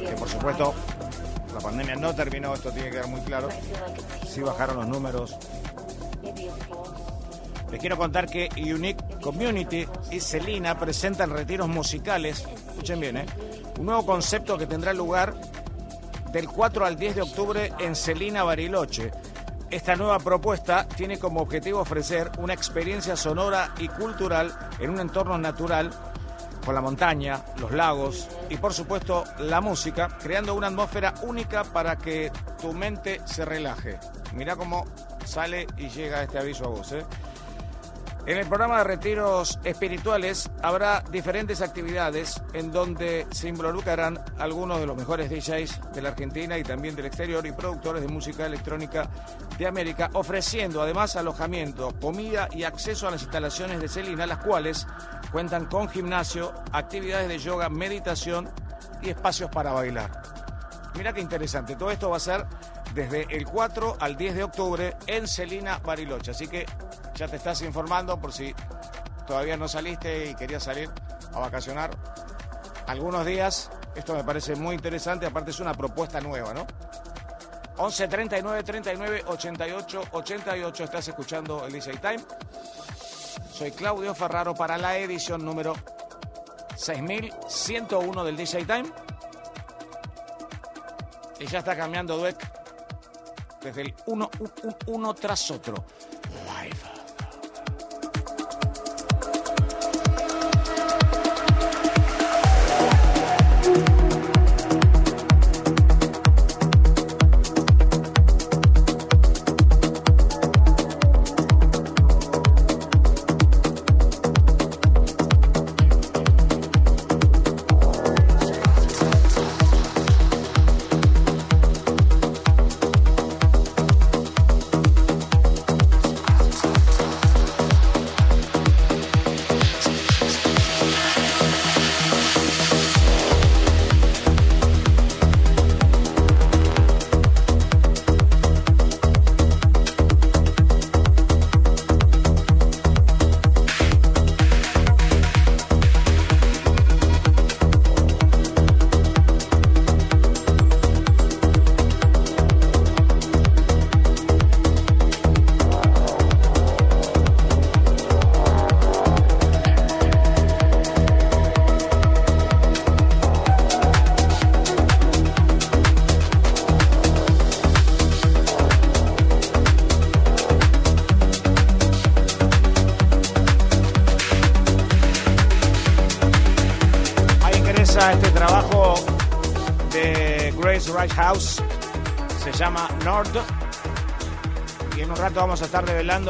que por supuesto la pandemia no terminó, esto tiene que quedar muy claro, sí bajaron los números. Les quiero contar que Unique Community y Celina presentan retiros musicales, escuchen bien, ¿eh? un nuevo concepto que tendrá lugar del 4 al 10 de octubre en Celina Bariloche. Esta nueva propuesta tiene como objetivo ofrecer una experiencia sonora y cultural en un entorno natural con la montaña, los lagos y por supuesto la música, creando una atmósfera única para que tu mente se relaje. Mira cómo sale y llega este aviso a vos. ¿eh? En el programa de retiros espirituales habrá diferentes actividades en donde se involucrarán algunos de los mejores DJs de la Argentina y también del exterior y productores de música electrónica de América, ofreciendo además alojamiento, comida y acceso a las instalaciones de Celina, las cuales cuentan con gimnasio, actividades de yoga, meditación y espacios para bailar. Mira qué interesante, todo esto va a ser desde el 4 al 10 de octubre en Celina Bariloche, así que ya te estás informando por si todavía no saliste y querías salir a vacacionar algunos días. Esto me parece muy interesante, aparte es una propuesta nueva, ¿no? 11 39 39 88 88 estás escuchando el DJ Time. Soy Claudio Ferraro para la edición número 6101 del DJ Time. Y ya está cambiando Dweck desde el uno, uno tras otro. Live.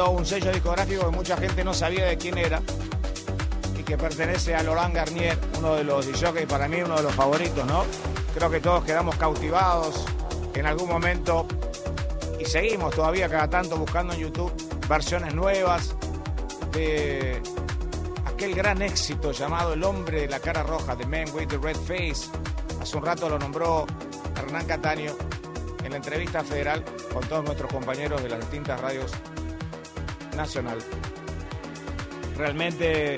Un sello discográfico que mucha gente no sabía de quién era. Y que pertenece a Laurent Garnier, uno de los DJs, para mí uno de los favoritos, ¿no? Creo que todos quedamos cautivados en algún momento. Y seguimos todavía cada tanto buscando en YouTube versiones nuevas de aquel gran éxito llamado El hombre de la cara roja, The Man with the Red Face. Hace un rato lo nombró Hernán Cataño en la entrevista federal con todos nuestros compañeros de las distintas radios nacional. Realmente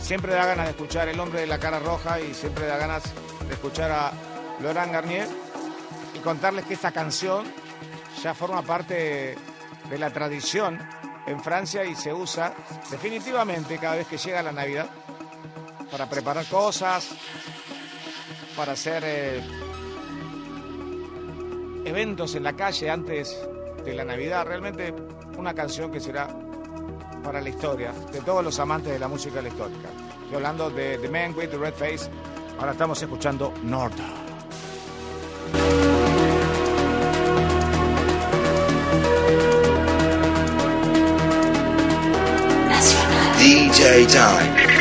siempre da ganas de escuchar El hombre de la cara roja y siempre da ganas de escuchar a Laurent Garnier y contarles que esta canción ya forma parte de la tradición en Francia y se usa definitivamente cada vez que llega la Navidad para preparar cosas, para hacer eh, eventos en la calle antes de la Navidad. Realmente una canción que será para la historia de todos los amantes de la música electrónica. Estoy hablando de The Man with the Red Face. Ahora estamos escuchando Norda. DJ Time.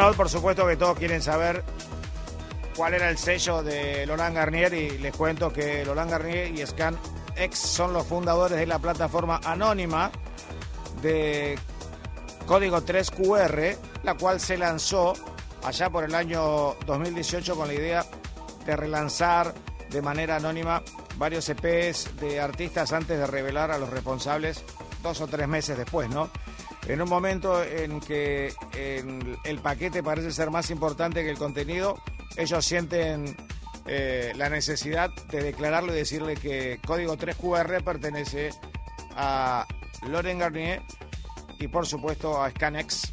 Por supuesto que todos quieren saber cuál era el sello de Lolan Garnier y les cuento que Lolan Garnier y Scan X son los fundadores de la plataforma anónima de código 3QR, la cual se lanzó allá por el año 2018 con la idea de relanzar de manera anónima varios EPs de artistas antes de revelar a los responsables dos o tres meses después, ¿no? En un momento en que el paquete parece ser más importante que el contenido, ellos sienten eh, la necesidad de declararlo y decirle que Código 3QR pertenece a Loren Garnier y por supuesto a Scanex,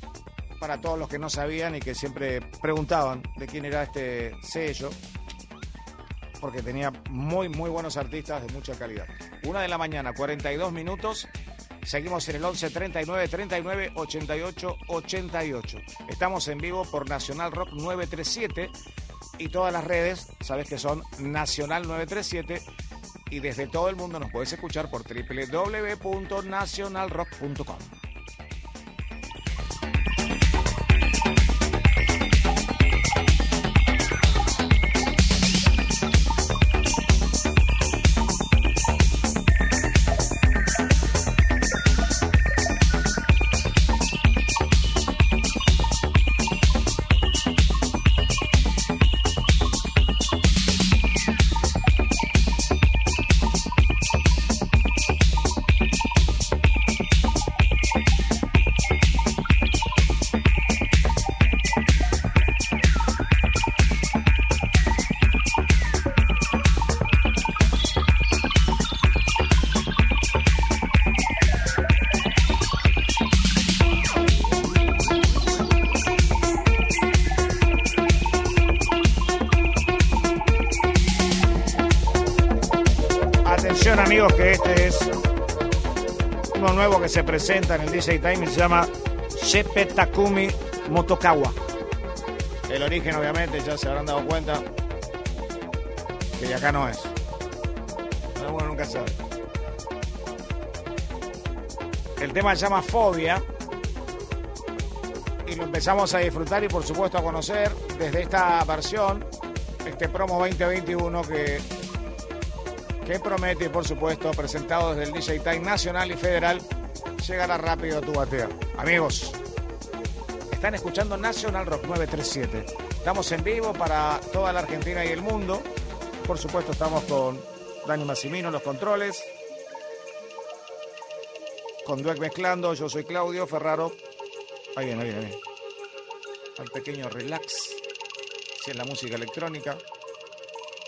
para todos los que no sabían y que siempre preguntaban de quién era este sello, porque tenía muy, muy buenos artistas de mucha calidad. Una de la mañana, 42 minutos. Seguimos en el 11 39 39 88 88. Estamos en vivo por Nacional Rock 937 y todas las redes, sabes que son Nacional 937 y desde todo el mundo nos puedes escuchar por www.nacionalrock.com. se presenta en el DJ Time y se llama Shepe Takumi Motokawa. El origen, obviamente, ya se habrán dado cuenta que de acá no es. Pero nunca sabe. El tema se llama Fobia y lo empezamos a disfrutar y por supuesto a conocer desde esta versión, este promo 2021 que, que promete, por supuesto, presentado desde el DJ Time Nacional y Federal llegará rápido tu batea. Amigos, están escuchando National Rock 937. Estamos en vivo para toda la Argentina y el mundo. Por supuesto, estamos con Dani Massimino los controles. Con Dueck mezclando, yo soy Claudio Ferraro. Ahí viene, ahí viene, ahí Al pequeño relax. Si es la música electrónica.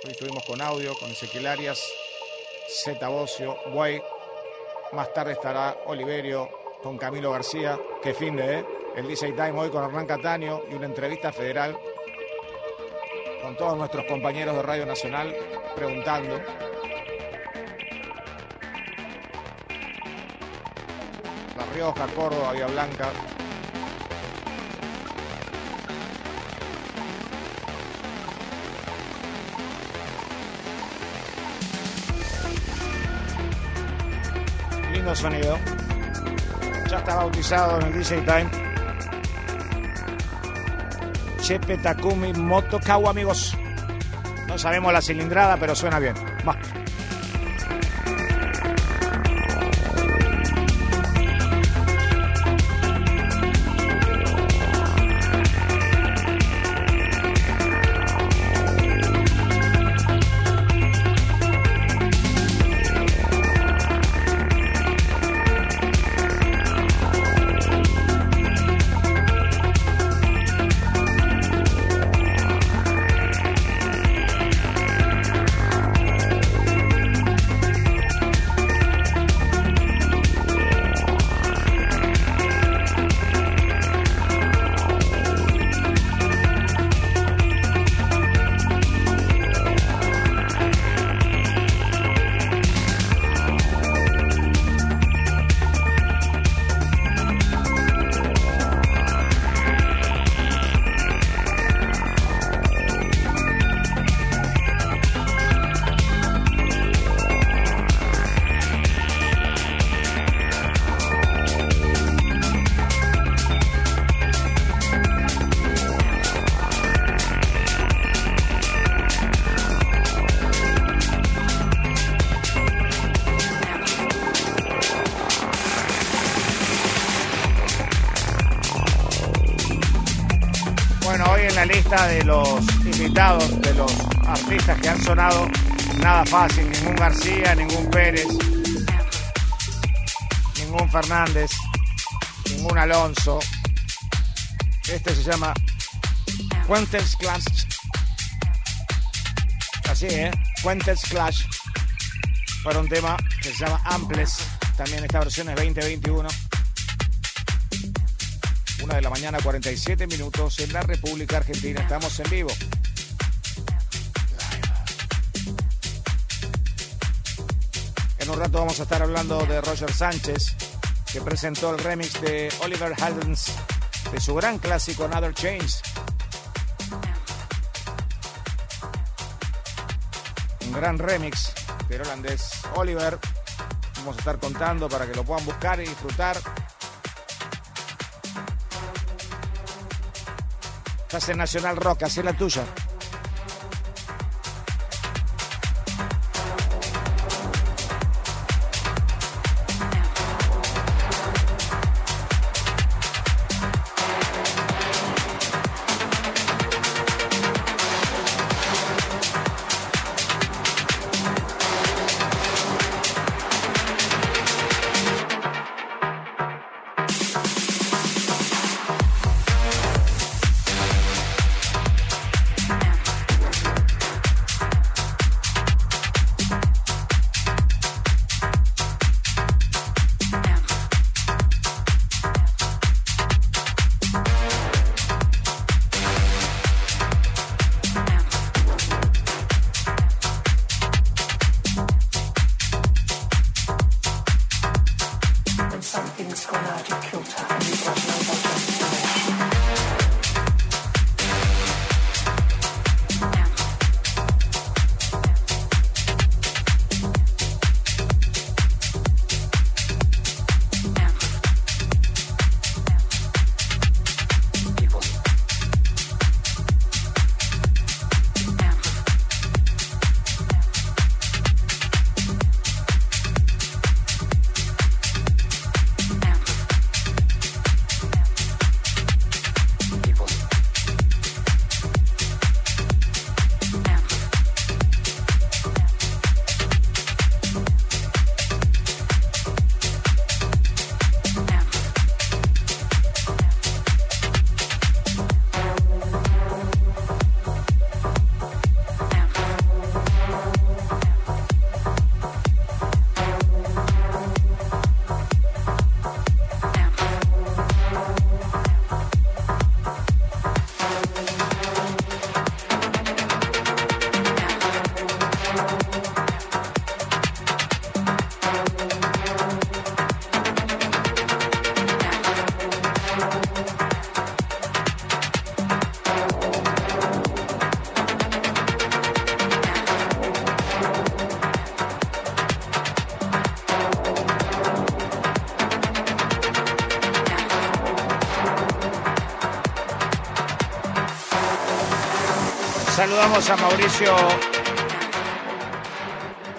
Hoy estuvimos con audio, con Ezequiel Arias, Zeta Bocio, Guay, más tarde estará Oliverio con Camilo García. Que fin de, ¿eh? El DJ Time hoy con Hernán Cataño y una entrevista federal con todos nuestros compañeros de Radio Nacional preguntando. La Rioja, Córdoba, Vía Blanca, sonido. Ya está bautizado en el DJ Time. Chepe Takumi Moto amigos. No sabemos la cilindrada, pero suena bien. Fácil, ningún García, ningún Pérez, ningún Fernández, ningún Alonso. Este se llama Fuentes Clash. Así, ¿eh? Fuentes Clash. Para un tema que se llama Amples. También esta versión es 2021 de la mañana, 47 minutos en la República Argentina. Estamos en vivo. Vamos a estar hablando de Roger Sánchez, que presentó el remix de Oliver Heldens de su gran clásico Another Change. Un gran remix del holandés Oliver. Vamos a estar contando para que lo puedan buscar y disfrutar. Estás en Nacional Rock, así la tuya. Saludamos a Mauricio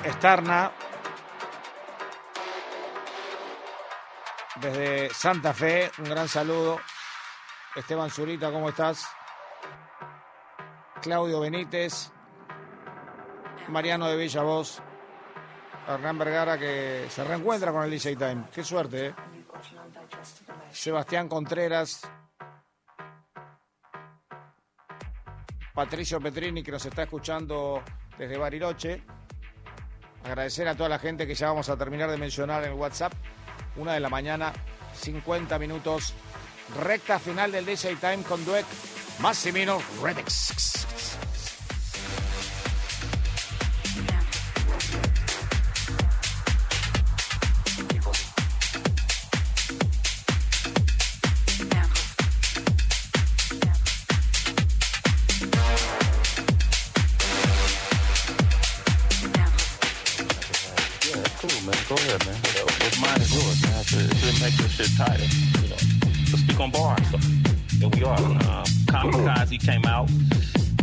Estarna desde Santa Fe. Un gran saludo. Esteban Zurita, ¿cómo estás? Claudio Benítez, Mariano de Villavoz, Hernán Vergara que se reencuentra con el DJ Time. Qué suerte, ¿eh? Sebastián Contreras, Patricio Petrini que nos está escuchando desde Bariloche. Agradecer a toda la gente que ya vamos a terminar de mencionar en WhatsApp. Una de la mañana, 50 minutos. Recta final del DJ Time con Duet Massimino Remix. he came out,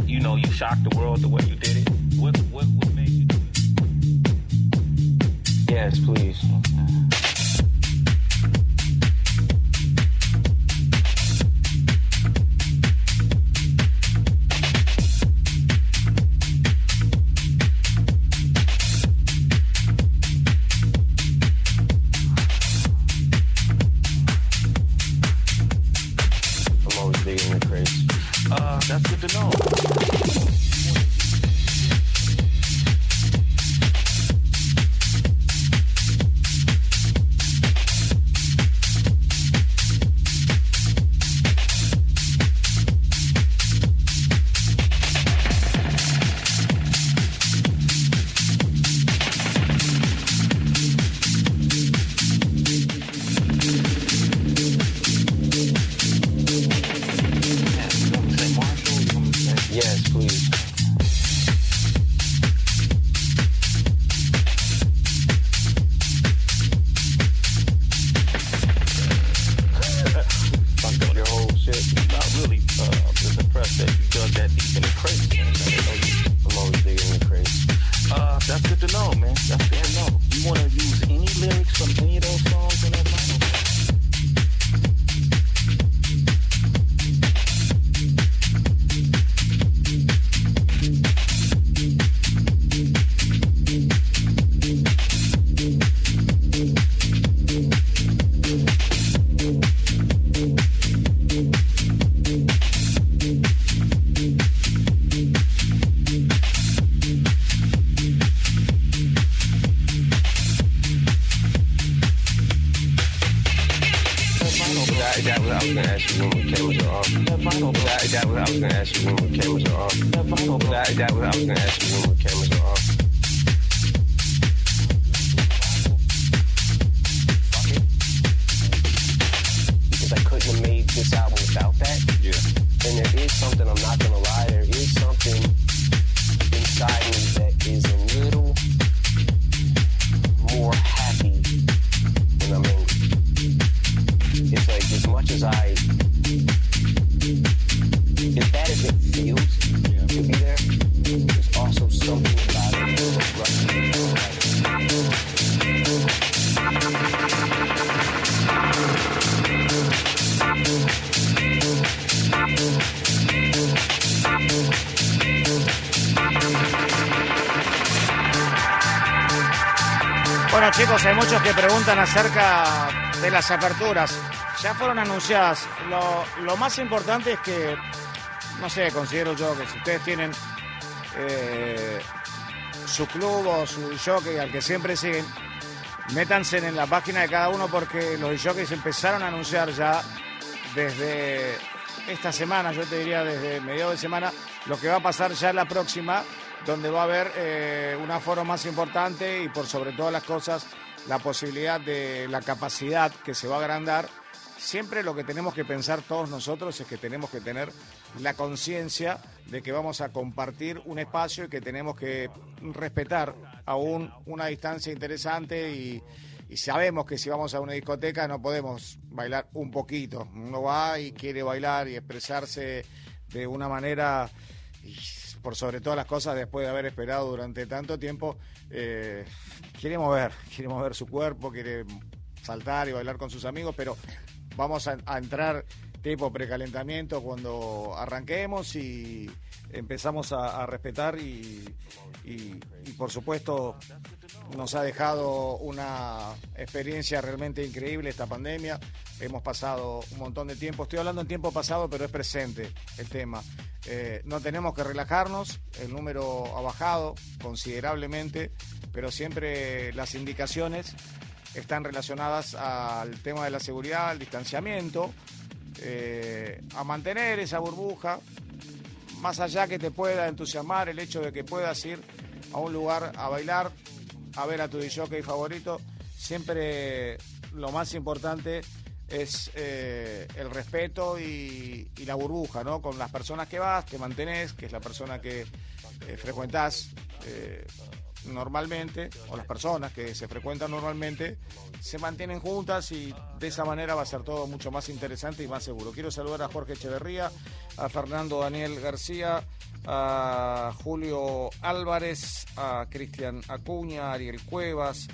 you know, you shocked the world the way you did it. What, what, what made you do it? Yes, please. Aperturas. Ya fueron anunciadas. Lo, más importante es que, no sé, considero yo que si ustedes tienen eh, su club o su jockey al que siempre siguen, métanse en la página de cada uno porque los jockeys empezaron a anunciar ya desde esta semana, yo te diría desde mediados de semana, lo que va a pasar ya la próxima, donde va a haber eh, un aforo más importante y por sobre todas las cosas la posibilidad de la capacidad que se va a agrandar, siempre lo que tenemos que pensar todos nosotros es que tenemos que tener la conciencia de que vamos a compartir un espacio y que tenemos que respetar aún una distancia interesante y, sabemos que si vamos a una discoteca no podemos bailar un poquito. Uno va y quiere bailar y expresarse de una manera, por sobre todas las cosas, después de haber esperado durante tanto tiempo, eh, quiere mover, quiere mover su cuerpo, quiere saltar y bailar con sus amigos, pero vamos a, entrar tipo precalentamiento cuando arranquemos y empezamos a, respetar y, por supuesto nos ha dejado una experiencia realmente increíble esta pandemia. Hemos pasado un montón de tiempo, estoy hablando en tiempo pasado, pero es presente el tema. Eh, no tenemos que relajarnos, el número ha bajado considerablemente pero siempre las indicaciones están relacionadas al tema de la seguridad, al distanciamiento, eh, a mantener esa burbuja, más allá que te pueda entusiasmar el hecho de que puedas ir a un lugar a bailar, a ver a tu DJ favorito, siempre lo más importante es eh, el respeto y, la burbuja, ¿no? Con las personas que vas, te mantenés, que es la persona que eh, frecuentás normalmente, o las personas que se frecuentan normalmente, se mantienen juntas y de esa manera va a ser todo mucho más interesante y más seguro. Quiero saludar a Jorge Echeverría, a Fernando Daniel García, a Julio Álvarez, a Cristian Acuña, a Ariel Cuevas,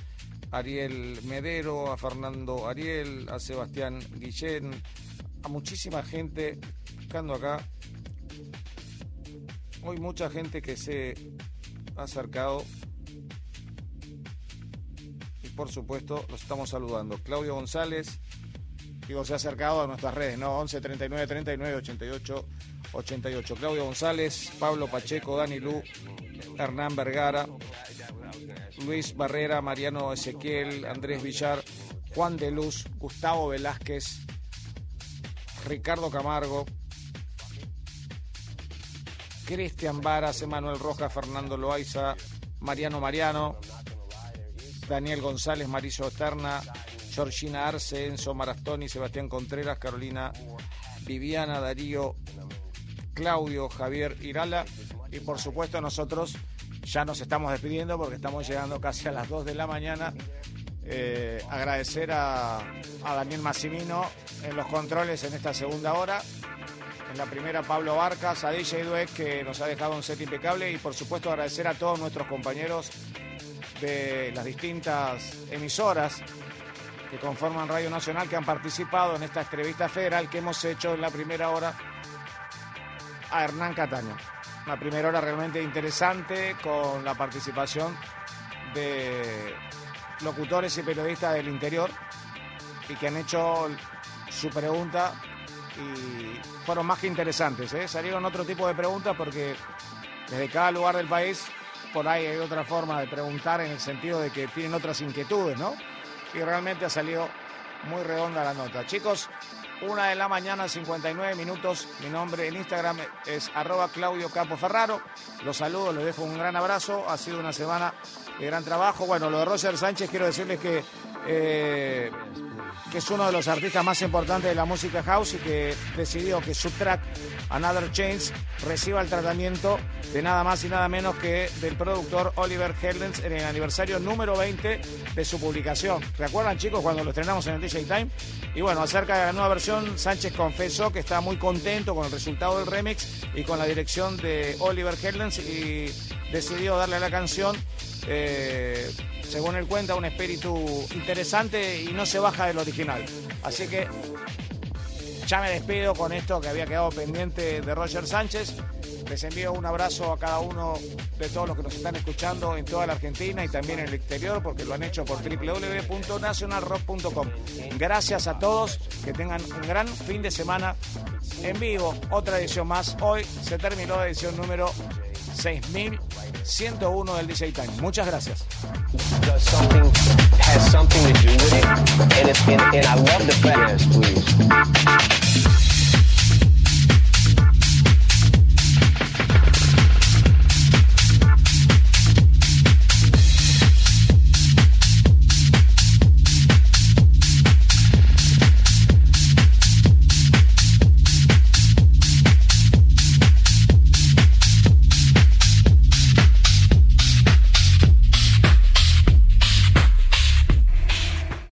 a Ariel Medero, a Fernando Ariel, a Sebastián Guillén, a muchísima gente buscando acá. Hoy mucha gente que se ha acercado por supuesto, los estamos saludando. Claudio González, digo, se ha acercado a nuestras redes, ¿no? 11 39 39 88 88. Claudio González, Pablo Pacheco, Dani Lu, Hernán Vergara, Luis Barrera, Mariano Ezequiel, Andrés Villar, Juan de Luz, Gustavo Velázquez, Ricardo Camargo, Cristian Varas, Emanuel Rojas, Fernando Loaiza, Mariano Mariano, Daniel González, Marillo Eterna, Georgina Arce, Enzo Marastoni, Sebastián Contreras, Carolina Viviana, Darío, Claudio, Javier Irala y por supuesto nosotros ya nos estamos despidiendo porque estamos llegando casi a las 2 de la mañana. Eh, agradecer a, Daniel Massimino en los controles en esta segunda hora. En la primera Pablo Barcas, a DJ Dueck que nos ha dejado un set impecable y por supuesto agradecer a todos nuestros compañeros de las distintas emisoras que conforman Radio Nacional que han participado en esta entrevista federal que hemos hecho en la primera hora a Hernán Cataño. Una primera hora realmente interesante con la participación de locutores y periodistas del interior y que han hecho su pregunta y fueron más que interesantes. ¿eh? Salieron otro tipo de preguntas porque desde cada lugar del país por ahí hay otra forma de preguntar en el sentido de que tienen otras inquietudes, ¿no? Y realmente ha salido muy redonda la nota. Chicos, una de la mañana, 59 minutos. Mi nombre en Instagram es arroba Claudio. Los saludo, les dejo un gran abrazo. Ha sido una semana de gran trabajo. Bueno, lo de Roger Sánchez, quiero decirles que, eh, que es uno de los artistas más importantes de la música house y que decidió que su track Another Change reciba el tratamiento de nada más y nada menos que del productor Oliver Heldens en el aniversario número 20 de su publicación. ¿Recuerdan chicos cuando lo estrenamos en el DJ Time? Y bueno, acerca de la nueva versión, Sánchez confesó que está muy contento con el resultado del remix y con la dirección de Oliver Heldens y decidió darle a la canción, eh, según él cuenta, un espíritu interesante y no se baja del original. Así que ya me despido con esto que había quedado pendiente de Roger Sánchez. Les envío un abrazo a cada uno de todos los que nos están escuchando en toda la Argentina y también en el exterior, porque lo han hecho por www.nationalrock.com. Gracias a todos, que tengan un gran fin de semana en vivo. Otra edición más. Hoy se terminó la edición número 6101 del DJ Time. Muchas gracias.